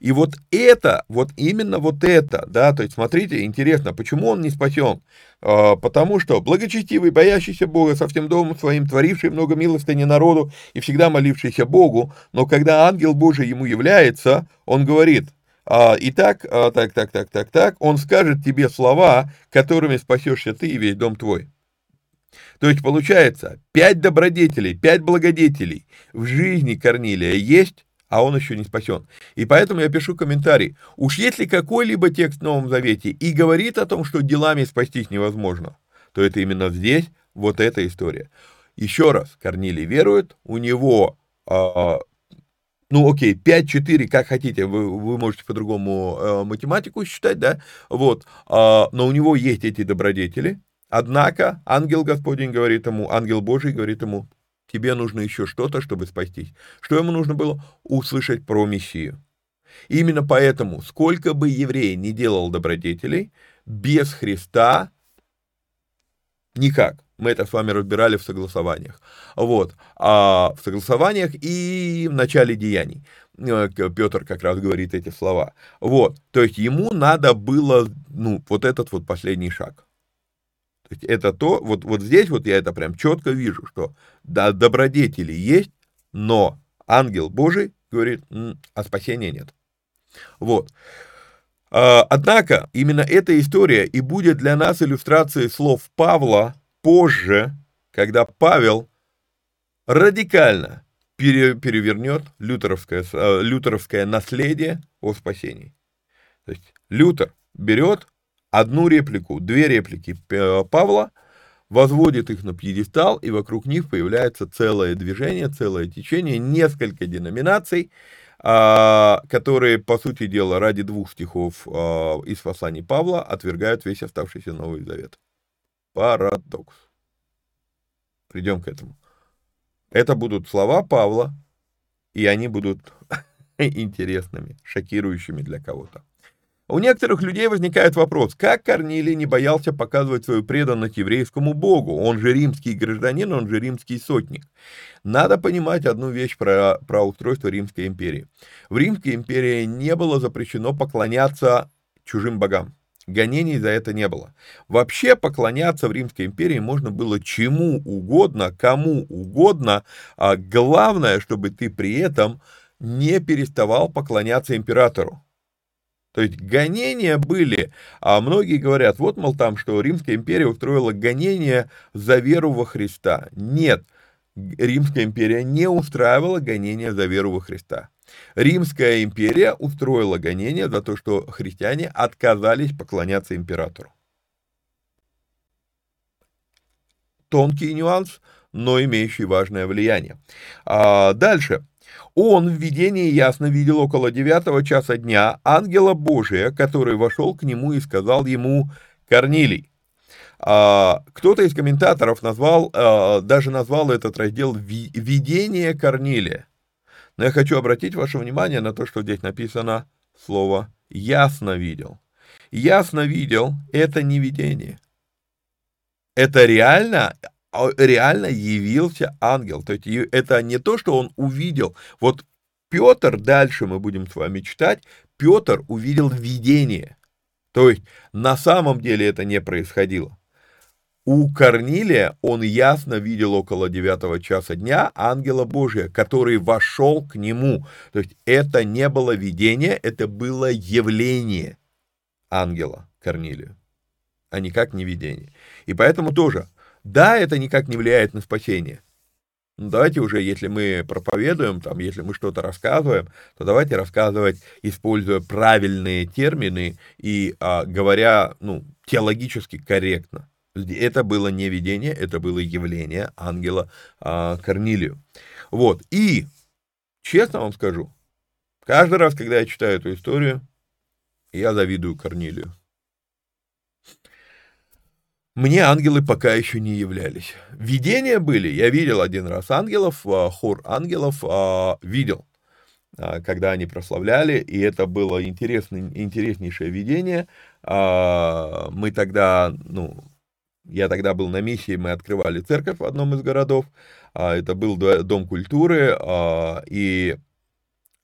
И вот это, вот именно вот это, да, то есть смотрите, интересно, почему он не спасен? А, потому что благочестивый, боящийся Бога, со всем домом своим, творивший много милостыни народу и всегда молившийся Богу, но когда ангел Божий ему является, он говорит, а, итак, а, так, так, так, так, так, он скажет тебе слова, которыми спасешься ты и весь дом твой. То есть получается, пять добродетелей, пять благодетелей в жизни Корнилия есть, а он еще не спасен. И поэтому я пишу комментарий. Уж если какой-либо текст в Новом Завете и говорит о том, что делами спастись невозможно, то это именно здесь вот эта история. Еще раз, Корнилий верует, у него а, ну окей, 5-4, как хотите, вы, вы можете по-другому э, математику считать, да, вот, э, но у него есть эти добродетели, однако ангел Господень говорит ему, ангел Божий говорит ему, тебе нужно еще что-то, чтобы спастись. Что ему нужно было? Услышать про Мессию. Именно поэтому, сколько бы еврей не делал добродетелей, без Христа никак. Мы это с вами разбирали в согласованиях. Вот. А в согласованиях и в начале деяний. Э, Петр как раз говорит эти слова. Вот. То есть ему надо было, ну, вот этот вот последний шаг. То есть это то, вот, вот здесь вот я это прям четко вижу, что да, добродетели есть, но ангел Божий говорит, а спасения нет. Вот. А, однако, именно эта история и будет для нас иллюстрацией слов Павла позже, когда Павел радикально пере, перевернет лютеровское, э, лютеровское наследие о спасении. То есть Лютер берет одну реплику, две реплики Павла, возводит их на пьедестал, и вокруг них появляется целое движение, целое течение, несколько деноминаций, а, которые, по сути дела, ради двух стихов а, из посланий Павла отвергают весь оставшийся Новый Завет. Парадокс. Придем к этому. Это будут слова Павла, и они будут интересными, шокирующими для кого-то. У некоторых людей возникает вопрос, как Корнилий не боялся показывать свою преданность еврейскому богу, он же римский гражданин, он же римский сотник. Надо понимать одну вещь про, про устройство Римской империи. В Римской империи не было запрещено поклоняться чужим богам. Гонений за это не было. Вообще поклоняться в Римской империи можно было чему угодно, кому угодно, а главное, чтобы ты при этом не переставал поклоняться императору. То есть гонения были, а многие говорят, вот, мол, там, что Римская империя устроила гонения за веру во Христа. Нет, Римская империя не устраивала гонения за веру во Христа. Римская империя устроила гонение за то, что христиане отказались поклоняться императору. Тонкий нюанс, но имеющий важное влияние. А дальше. Он в видении ясно видел около девятого часа дня ангела Божия, который вошел к нему и сказал ему «Корнилий». А, кто-то из комментаторов назвал, а, даже назвал этот раздел «Видение Корнилия». Но я хочу обратить ваше внимание на то, что здесь написано слово «ясно видел». «Ясно видел» — это не видение. Это реально, а, реально явился ангел. То есть это не то, что он увидел. Вот Петр, дальше мы будем с вами читать, Петр увидел видение. То есть на самом деле это не происходило. У Корнилия он ясно видел около девятого часа дня ангела Божия, который вошел к нему. То есть это не было видение, это было явление ангела Корнилию, а никак не видение. И поэтому тоже, да, это никак не влияет на спасение. Ну, давайте уже, если мы проповедуем, там, если мы что-то рассказываем, то давайте рассказывать, используя правильные термины и а, говоря, ну, теологически корректно. Это было не видение, это было явление ангела а, Корнилию. Вот, и, честно вам скажу, каждый раз, когда я читаю эту историю, я завидую Корнилию. Мне ангелы пока еще не являлись. Видения были, я видел один раз ангелов, а, хор ангелов а, видел, а, когда они прославляли, и это было интересный, интереснейшее видение. Мы тогда, ну, я тогда был на миссии, мы открывали церковь в одном из городов. А, это был дом культуры, а, и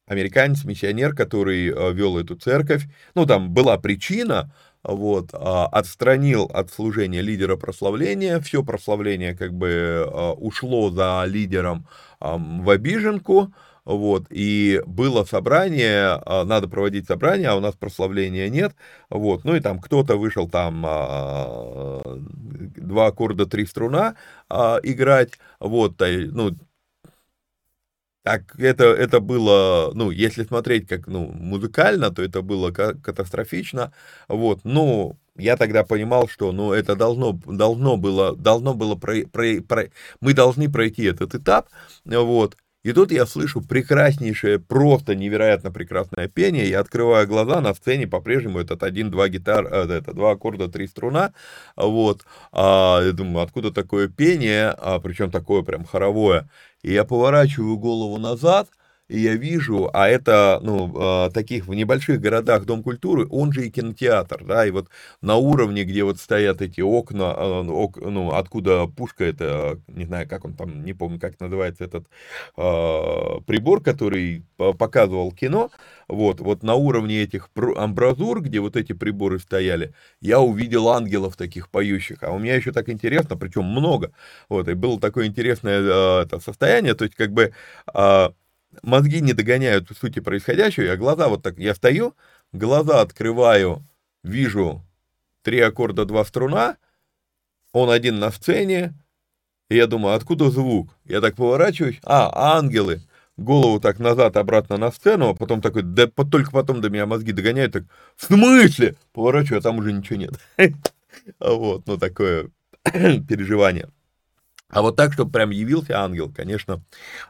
американец, миссионер, который а, вел эту церковь, ну, там была причина, вот, отстранил от служения лидера прославления, все прославление как бы ушло за лидером в обиженку, вот, и было собрание, а, надо проводить собрание, а у нас прославления нет, вот, ну и там кто-то вышел там а, два аккорда, три струна а, играть, вот, ну, так это, это было, ну, если смотреть как, ну, музыкально, то это было катастрофично, вот, ну, я тогда понимал, что, ну, это должно, должно было, должно было, про, про, про, мы должны пройти этот этап, вот, и тут я слышу прекраснейшее, просто невероятно прекрасное пение. Я открываю глаза, на сцене по-прежнему этот один-два гитар, э, это два аккорда, три струна. Вот. А, я думаю, откуда такое пение, а, причем такое прям хоровое. И я поворачиваю голову назад, и я вижу, а это, ну, а, таких в небольших городах Дом культуры, он же и кинотеатр, да, и вот на уровне, где вот стоят эти окна, а, ок, ну, откуда пушка, это, не знаю, как он там, не помню, как называется этот э, прибор, который показывал кино, вот, вот на уровне этих амбразур, где вот эти приборы стояли, я увидел ангелов таких поющих, а у меня еще так интересно, причем много, вот, и было такое интересное э, это состояние, то есть как бы э, мозги не догоняют сути происходящего, я глаза вот так, я стою, глаза открываю, вижу три аккорда, два струна, он один на сцене, и я думаю, откуда звук? Я так поворачиваюсь, а, ангелы, голову так назад, обратно на сцену, а потом такой, да только потом до меня мозги догоняют, так, в смысле? Поворачиваю, а там уже ничего нет. Вот, ну такое переживание. А вот так, чтобы прям явился ангел, конечно,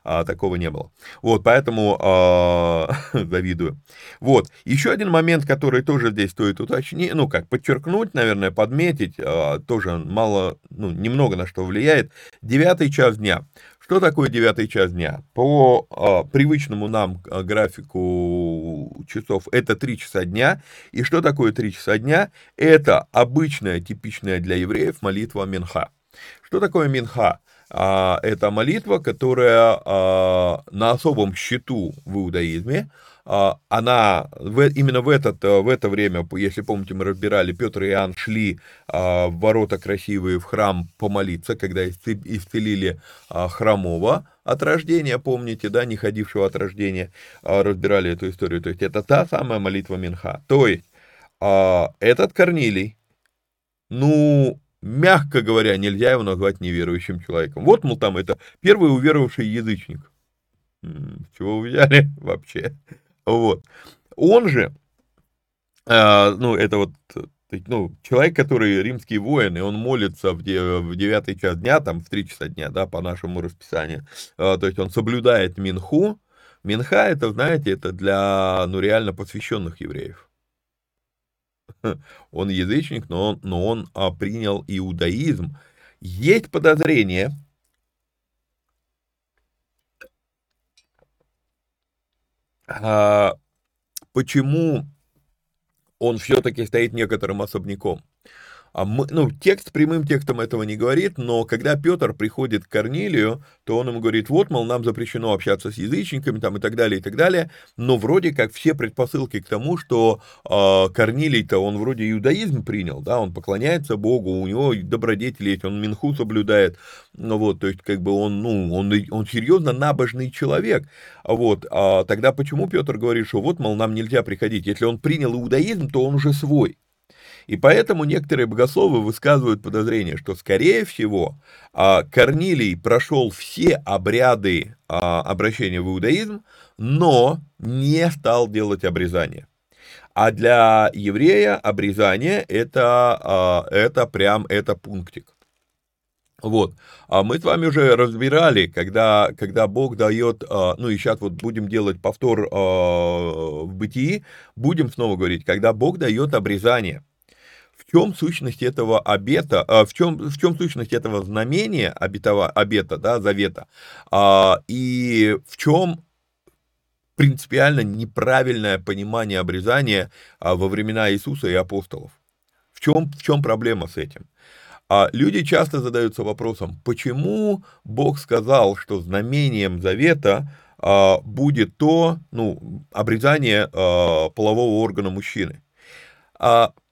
а, такого не было. Вот, поэтому а, завидую. Вот, еще один момент, который тоже здесь стоит уточнить, ну, как подчеркнуть, наверное, подметить, а, тоже мало, ну, немного на что влияет. Девятый час дня. Что такое девятый час дня? По а, привычному нам графику часов это три часа дня. И что такое три часа дня? Это обычная, типичная для евреев молитва Минха. Что такое Минха? А, это молитва, которая а, на особом счету в иудаизме. А, она именно в, этот, в это время, если помните, мы разбирали, Петр и Иоанн шли в ворота красивые в храм помолиться, когда исцелили хромого от рождения, помните, да, не ходившего от рождения, разбирали эту историю. То есть это та самая молитва Минха. То есть этот Корнилий, ну, мягко говоря, нельзя его назвать неверующим человеком. Вот, мол, там это первый уверовавший язычник. Чего вы взяли вообще? Вот. Он же, э, ну, это вот ну, человек, который римский воин, и он молится в, в 9 час дня, там, в 3 часа дня, да, по нашему расписанию, э, то есть он соблюдает Минху. Минха, это, знаете, это для, ну, реально посвященных евреев. он язычник, но он, но он а, принял иудаизм. Есть подозрение, а, почему он все-таки стоит некоторым особняком. А мы, ну, текст прямым текстом этого не говорит, но когда Петр приходит к Корнилию, то он ему говорит, вот, мол, нам запрещено общаться с язычниками, там, и так далее, и так далее, но вроде как все предпосылки к тому, что э, Корнилий-то, он вроде иудаизм принял, да, он поклоняется Богу, у него добродетели есть, он минху соблюдает, ну, вот, то есть, как бы он, ну, он, он серьезно набожный человек, вот, а тогда почему Петр говорит, что вот, мол, нам нельзя приходить, если он принял иудаизм, то он уже свой, и поэтому некоторые богословы высказывают подозрение, что, скорее всего, а, Корнилий прошел все обряды а, обращения в иудаизм, но не стал делать обрезание. А для еврея обрезание это, а, это прям это пунктик. Вот, а мы с вами уже разбирали, когда, когда Бог дает, ну и сейчас вот будем делать повтор в бытии, будем снова говорить, когда Бог дает обрезание – чем сущность этого обета, а, в чем, в чем сущность этого знамения обетова, обета, да, завета, а, и в чем принципиально неправильное понимание обрезания а, во времена Иисуса и апостолов. В чем, в чем проблема с этим? Люди часто задаются вопросом, почему Бог сказал, что знамением завета будет то, ну, обрезание полового органа мужчины.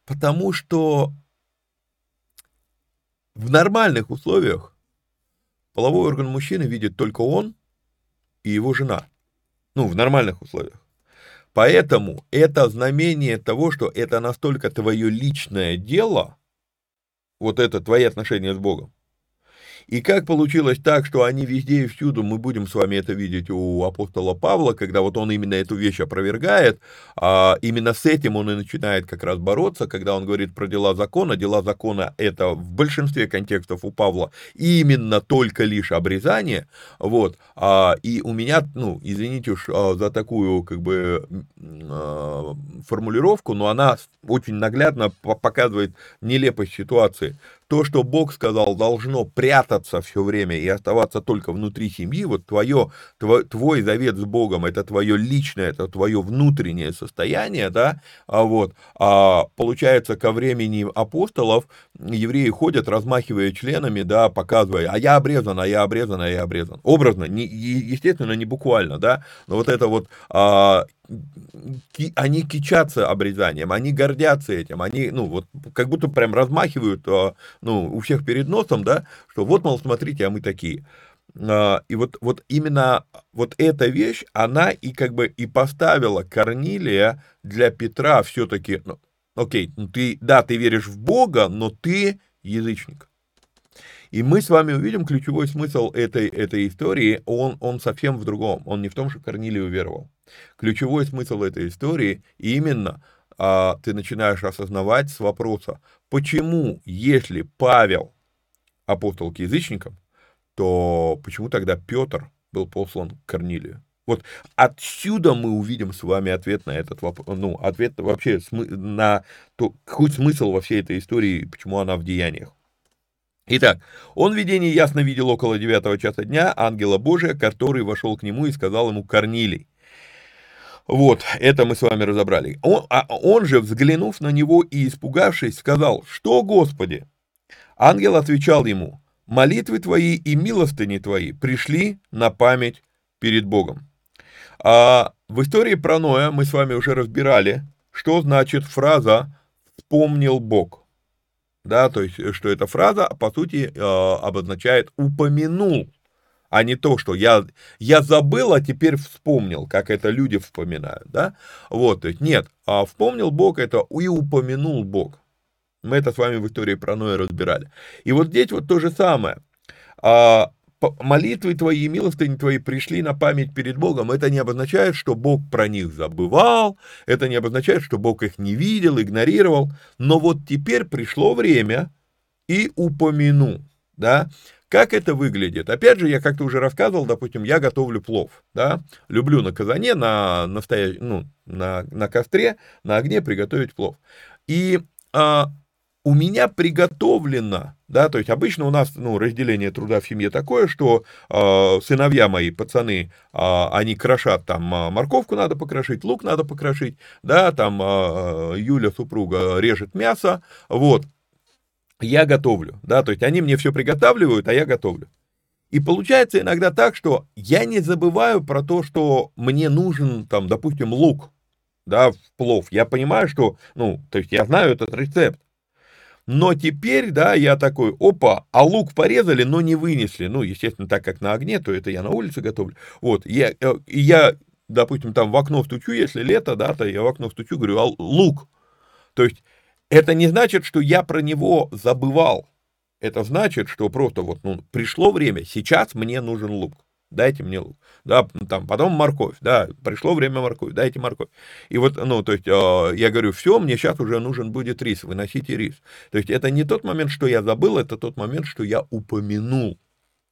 Потому что в нормальных условиях половой орган мужчины видит только он и его жена. Ну, в нормальных условиях. Поэтому это знамение того, что это настолько твое личное дело, вот это твои отношения с Богом, и как получилось так, что они везде и всюду, мы будем с вами это видеть у апостола Павла, когда вот он именно эту вещь опровергает, а именно с этим он и начинает как раз бороться, когда он говорит про дела закона. Дела закона это в большинстве контекстов у Павла именно только лишь обрезание, вот, а, и у меня, ну, извините уж а, за такую, как бы, а, формулировку, но она очень наглядно показывает нелепость ситуации. То, что Бог сказал, должно прятаться все время и оставаться только внутри семьи, вот твое, твой, твой завет с Богом, это твое личное, это твое внутреннее состояние, да, а вот, а получается, ко времени апостолов евреи ходят, размахивая членами, да, показывая, а я обрезан, а я обрезан, а я обрезан. Образно, не, естественно, не буквально, да, но вот это вот а, они кичатся обрезанием, они гордятся этим, они, ну, вот, как будто прям размахивают, а, ну, у всех перед носом, да, что вот, мол, смотрите, а мы такие. А, и вот, вот именно вот эта вещь, она и как бы и поставила Корнилия для Петра все-таки, ну, окей, ну ты, да, ты веришь в Бога, но ты язычник. И мы с вами увидим ключевой смысл этой, этой истории, он, он совсем в другом. Он не в том, что Корнилий уверовал. Ключевой смысл этой истории именно а, ты начинаешь осознавать с вопроса, почему, если Павел апостол к язычникам, то почему тогда Петр был послан к Корнилию? Вот отсюда мы увидим с вами ответ на этот вопрос, ну, ответ вообще на то, какой смысл во всей этой истории, почему она в деяниях. Итак, он в видении ясно видел около девятого часа дня ангела Божия, который вошел к нему и сказал ему «Корнилий». Вот, это мы с вами разобрали. Он, а он же, взглянув на него и испугавшись, сказал «Что, Господи?» Ангел отвечал ему «Молитвы твои и милостыни твои пришли на память перед Богом». А в истории про Ноя мы с вами уже разбирали, что значит фраза «вспомнил Бог» да, то есть, что эта фраза, по сути, э, обозначает «упомянул», а не то, что я, я забыл, а теперь вспомнил, как это люди вспоминают, да, вот, нет, а вспомнил Бог, это и упомянул Бог, мы это с вами в истории про Ноя разбирали, и вот здесь вот то же самое, а, молитвы твои и милостыни твои пришли на память перед Богом, это не обозначает, что Бог про них забывал, это не обозначает, что Бог их не видел, игнорировал, но вот теперь пришло время и упомяну, да, как это выглядит? Опять же, я как-то уже рассказывал, допустим, я готовлю плов, да, люблю на казане, на, настоящ... ну, на, на костре, на огне приготовить плов. И а, у меня приготовлено, да, то есть обычно у нас, ну, разделение труда в семье такое, что э, сыновья мои, пацаны, э, они крошат, там, э, морковку надо покрошить, лук надо покрошить, да, там, э, Юля, супруга, режет мясо, вот, я готовлю, да, то есть они мне все приготавливают, а я готовлю. И получается иногда так, что я не забываю про то, что мне нужен, там, допустим, лук, да, в плов. Я понимаю, что, ну, то есть я знаю этот рецепт. Но теперь, да, я такой, опа, а лук порезали, но не вынесли. Ну, естественно, так как на огне, то это я на улице готовлю. Вот, я, э, я допустим, там в окно стучу, если лето, да, то я в окно стучу, говорю, а лук. То есть это не значит, что я про него забывал. Это значит, что просто вот, ну, пришло время, сейчас мне нужен лук дайте мне лук. Да, там, потом морковь, да, пришло время морковь, дайте морковь. И вот, ну, то есть, э, я говорю, все, мне сейчас уже нужен будет рис, выносите рис. То есть, это не тот момент, что я забыл, это тот момент, что я упомянул.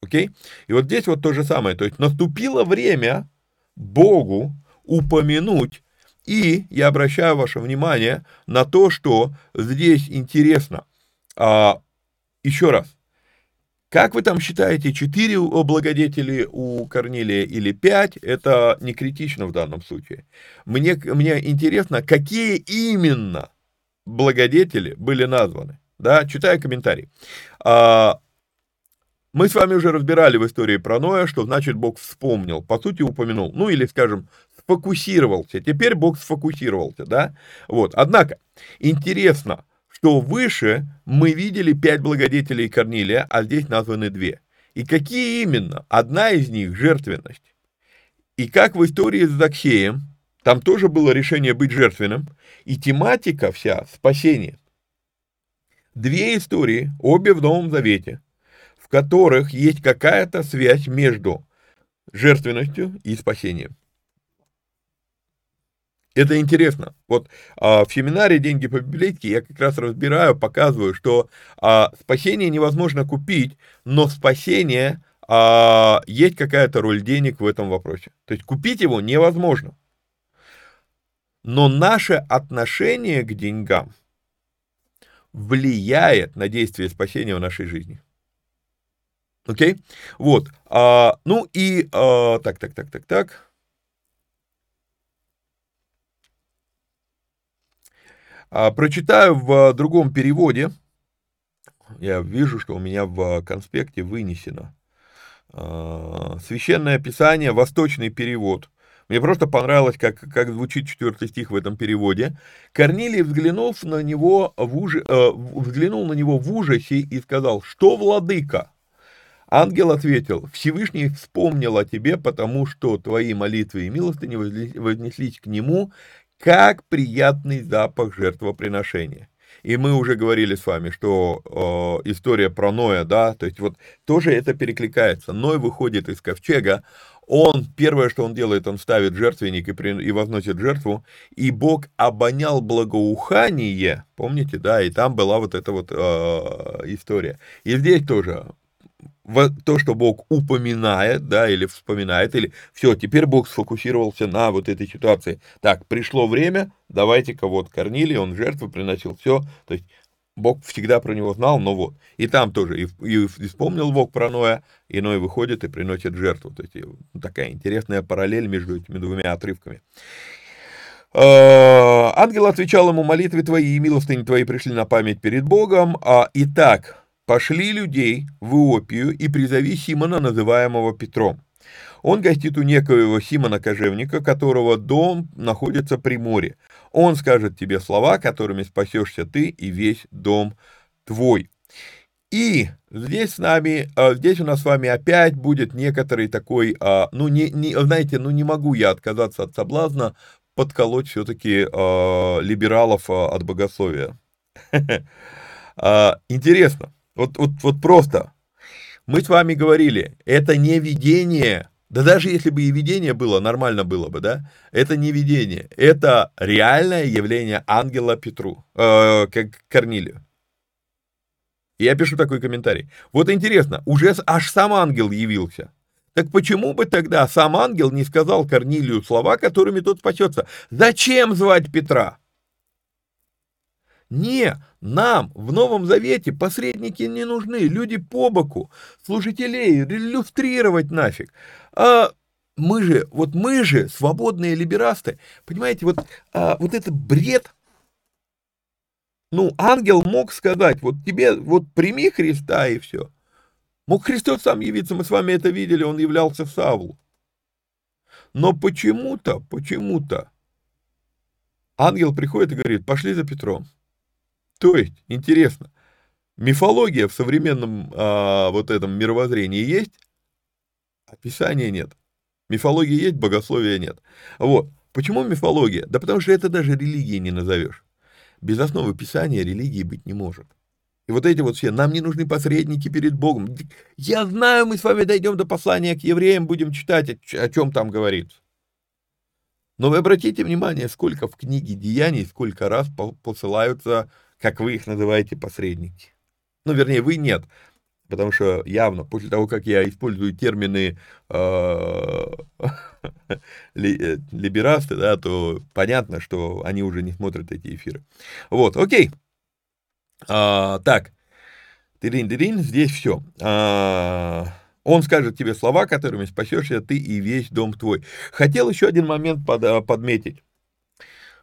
Окей? И вот здесь вот то же самое. То есть, наступило время Богу упомянуть, и я обращаю ваше внимание на то, что здесь интересно. А, еще раз, как вы там считаете, 4 благодетели у Корнилия или 5, это не критично в данном случае. Мне, мне интересно, какие именно благодетели были названы. Да, читаю комментарий. А, мы с вами уже разбирали в истории про Ноя, что значит Бог вспомнил, по сути упомянул, ну или, скажем, сфокусировался. Теперь Бог сфокусировался, да? Вот, однако, интересно, что выше мы видели пять благодетелей Корнилия, а здесь названы две. И какие именно? Одна из них – жертвенность. И как в истории с Закхеем, там тоже было решение быть жертвенным, и тематика вся – спасение. Две истории, обе в Новом Завете, в которых есть какая-то связь между жертвенностью и спасением. Это интересно. Вот а, в семинаре «Деньги по-библейски» я как раз разбираю, показываю, что а, спасение невозможно купить, но спасение а, есть какая-то роль денег в этом вопросе. То есть купить его невозможно. Но наше отношение к деньгам влияет на действие спасения в нашей жизни. Окей? Вот. А, ну и... А, так, так, так, так, так. Прочитаю в другом переводе. Я вижу, что у меня в конспекте вынесено. А, Священное Писание, восточный перевод. Мне просто понравилось, как, как звучит четвертый стих в этом переводе. Корнилий, взглянув на него в уж... э, взглянул на него в ужасе и сказал, что, владыка? Ангел ответил, Всевышний вспомнил о тебе, потому что твои молитвы и милостыни вознеслись к нему, как приятный запах жертвоприношения. И мы уже говорили с вами, что э, история про Ноя, да, то есть вот тоже это перекликается. Ной выходит из ковчега, он, первое, что он делает, он ставит жертвенник и, при, и возносит жертву, и Бог обонял благоухание, помните, да, и там была вот эта вот э, история. И здесь тоже то, что Бог упоминает, да, или вспоминает, или все, теперь Бог сфокусировался на вот этой ситуации. Так, пришло время, давайте-ка вот Корнилий, он жертву приносил, все, то есть Бог всегда про него знал, но вот. И там тоже, и, и, вспомнил Бог про Ноя, и Ной выходит и приносит жертву. То есть такая интересная параллель между этими двумя отрывками. Э, ангел отвечал ему, молитвы твои и милостыни твои пришли на память перед Богом. А, итак, пошли людей в Иопию и призови Симона, называемого Петром. Он гостит у некоего Симона Кожевника, которого дом находится при море. Он скажет тебе слова, которыми спасешься ты и весь дом твой. И здесь с нами, а, здесь у нас с вами опять будет некоторый такой, а, ну, не, не, знаете, ну, не могу я отказаться от соблазна подколоть все-таки а, либералов от богословия. Интересно, вот, вот, вот просто. Мы с вами говорили, это не видение, да даже если бы и видение было, нормально было бы, да? Это не видение, это реальное явление ангела Петру, э, как Корнилию. Я пишу такой комментарий. Вот интересно, уже аж сам ангел явился. Так почему бы тогда сам ангел не сказал Корнилию слова, которыми тот спасется? Зачем звать Петра? Не, нам в Новом Завете посредники не нужны, люди по боку, служителей иллюстрировать нафиг. А мы же, вот мы же, свободные либерасты, понимаете, вот, а, вот этот бред, ну, ангел мог сказать, вот тебе, вот прими Христа и все. Мог Христос сам явиться, мы с вами это видели, он являлся в Савлу. Но почему-то, почему-то ангел приходит и говорит, пошли за Петром. То есть, интересно, мифология в современном а, вот этом мировоззрении есть, а Писания нет. Мифология есть, богословия нет. Вот. Почему мифология? Да потому что это даже религией не назовешь. Без основы Писания религии быть не может. И вот эти вот все, нам не нужны посредники перед Богом. Я знаю, мы с вами дойдем до послания к евреям, будем читать, о чем там говорится. Но вы обратите внимание, сколько в книге Деяний, сколько раз посылаются как вы их называете, посредники. Ну, вернее, вы нет, потому что явно после того, как я использую термины э, э, либерасты, да, то понятно, что они уже не смотрят эти эфиры. Вот, окей. А, так, тырин-тырин, здесь все. А, он скажет тебе слова, которыми спасешься ты и весь дом твой. Хотел еще один момент под, подметить.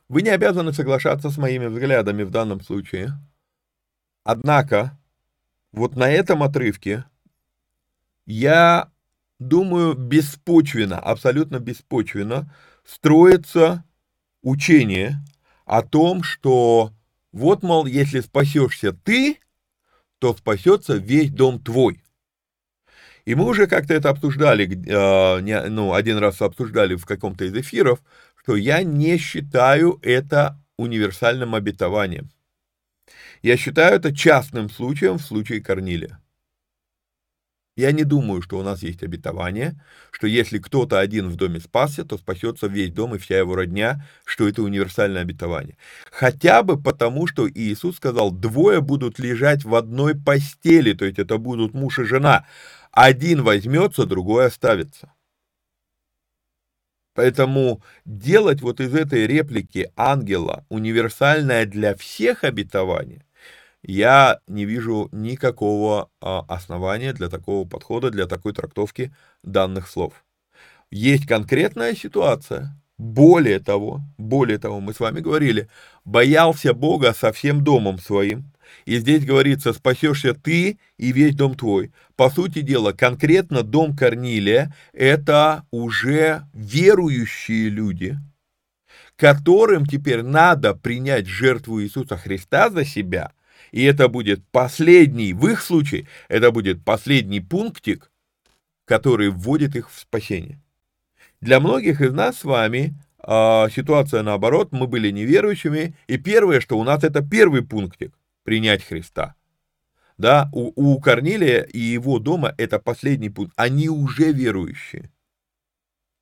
Вы не обязаны соглашаться с моими взглядами в данном случае. Однако, вот на этом отрывке я думаю, беспочвенно, абсолютно беспочвенно строится учение о том, что вот, мол, если спасешься ты, то спасется весь дом твой. И мы уже как-то это обсуждали, э, ну, один раз обсуждали в каком-то из эфиров, что я не считаю это универсальным обетованием. Я считаю это частным случаем в случае Корнилия. Я не думаю, что у нас есть обетование, что если кто-то один в доме спасся, то спасется весь дом и вся его родня, что это универсальное обетование. Хотя бы потому, что Иисус сказал, двое будут лежать в одной постели, то есть это будут муж и жена. Один возьмется, другой оставится. Поэтому делать вот из этой реплики ангела универсальное для всех обетование, я не вижу никакого а, основания для такого подхода, для такой трактовки данных слов. Есть конкретная ситуация. Более того, более того, мы с вами говорили, боялся Бога со всем домом своим. И здесь говорится, спасешься ты и весь дом твой. По сути дела, конкретно дом Корнилия – это уже верующие люди, которым теперь надо принять жертву Иисуса Христа за себя – и это будет последний, в их случае, это будет последний пунктик, который вводит их в спасение. Для многих из нас с вами э, ситуация наоборот, мы были неверующими, и первое, что у нас это первый пунктик – принять Христа. Да, у, у Корнилия и его дома это последний пункт, они уже верующие.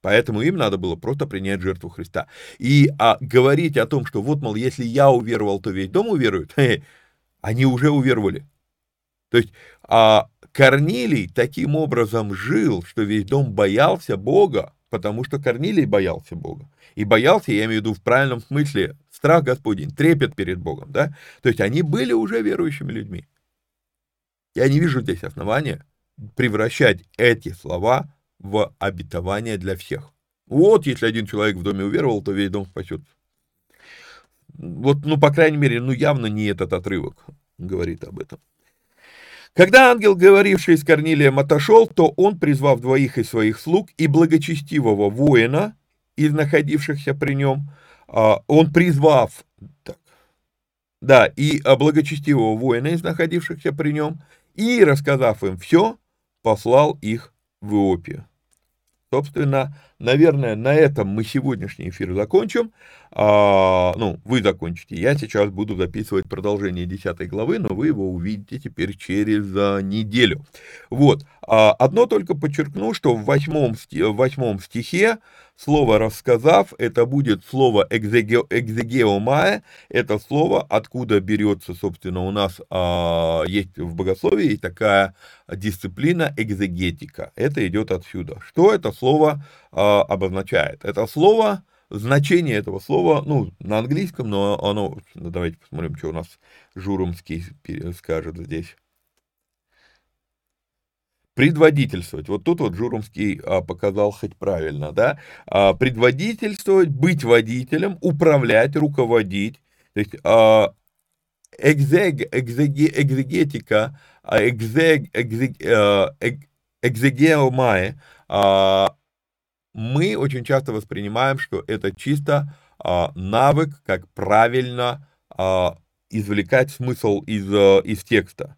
Поэтому им надо было просто принять жертву Христа. И а, говорить о том, что вот, мол, если я уверовал, то весь дом уверует, они уже уверовали. То есть а Корнилий таким образом жил, что весь дом боялся Бога, потому что Корнилий боялся Бога. И боялся, я имею в виду в правильном смысле, страх Господень, трепет перед Богом, да? То есть они были уже верующими людьми. Я не вижу здесь основания превращать эти слова в обетование для всех. Вот, если один человек в доме уверовал, то весь дом спасется. Вот, ну, по крайней мере, ну, явно не этот отрывок говорит об этом. Когда ангел, говоривший с Корнилием, отошел, то он, призвав двоих из своих слуг и благочестивого воина, из находившихся при нем, он призвав, так, да, и благочестивого воина из находившихся при нем, и, рассказав им все, послал их в Иопию. Собственно, наверное, на этом мы сегодняшний эфир закончим. А, ну, вы закончите. Я сейчас буду записывать продолжение 10 главы, но вы его увидите теперь через а, неделю. Вот. А, одно только подчеркну, что в восьмом, в восьмом стихе слово «рассказав» это будет слово «экзегеомая», это слово, откуда берется, собственно, у нас а, есть в богословии такая дисциплина экзегетика. Это идет отсюда. Что это слово а, обозначает? Это слово значение этого слова, ну, на английском, но оно, ну, давайте посмотрим, что у нас Журумский скажет здесь. Предводительствовать. Вот тут вот Журумский а, показал хоть правильно, да? А, предводительствовать, быть водителем, управлять, руководить. То есть а, экзег, экзеге, экзегетика, а, экзег, экзег, а, экзегеомае, а, мы очень часто воспринимаем, что это чисто а, навык, как правильно а, извлекать смысл из, а, из текста.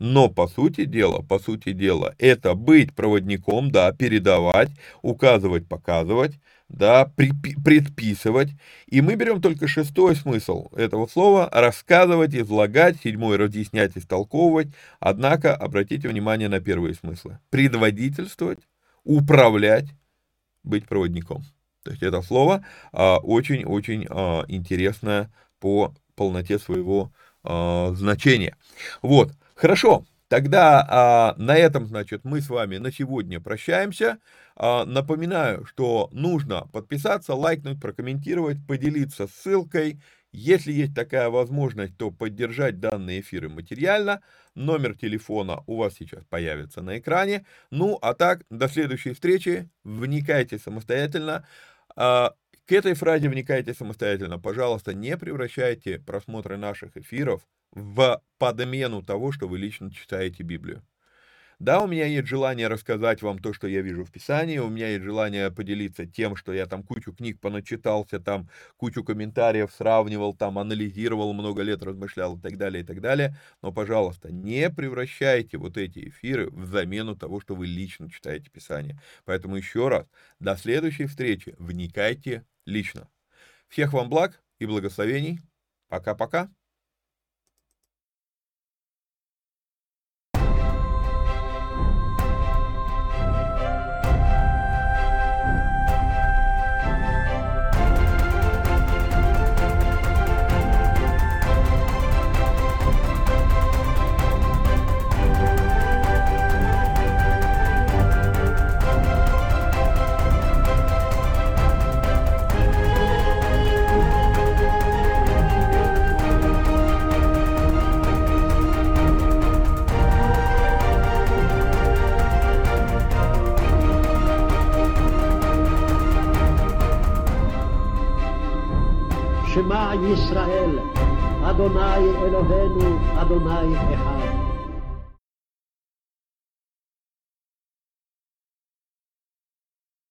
Но по сути дела, по сути дела, это быть проводником, да, передавать, указывать, показывать, да, предписывать. И мы берем только шестой смысл этого слова – рассказывать, излагать, седьмой – разъяснять, истолковывать. Однако обратите внимание на первые смыслы. Предводительствовать, управлять, быть проводником. То есть это слово очень-очень а, а, интересное по полноте своего а, значения. Вот, хорошо. Тогда а, на этом, значит, мы с вами на сегодня прощаемся. А, напоминаю, что нужно подписаться, лайкнуть, прокомментировать, поделиться ссылкой. Если есть такая возможность, то поддержать данные эфиры материально. Номер телефона у вас сейчас появится на экране. Ну, а так, до следующей встречи. Вникайте самостоятельно. А, к этой фразе вникайте самостоятельно. Пожалуйста, не превращайте просмотры наших эфиров в подмену того, что вы лично читаете Библию. Да, у меня есть желание рассказать вам то, что я вижу в Писании, у меня есть желание поделиться тем, что я там кучу книг поначитался, там кучу комментариев сравнивал, там анализировал, много лет размышлял и так далее, и так далее. Но, пожалуйста, не превращайте вот эти эфиры в замену того, что вы лично читаете Писание. Поэтому еще раз, до следующей встречи, вникайте лично. Всех вам благ и благословений. Пока-пока. שמע ישראל, אדוני אלוהינו, אדוני אחד.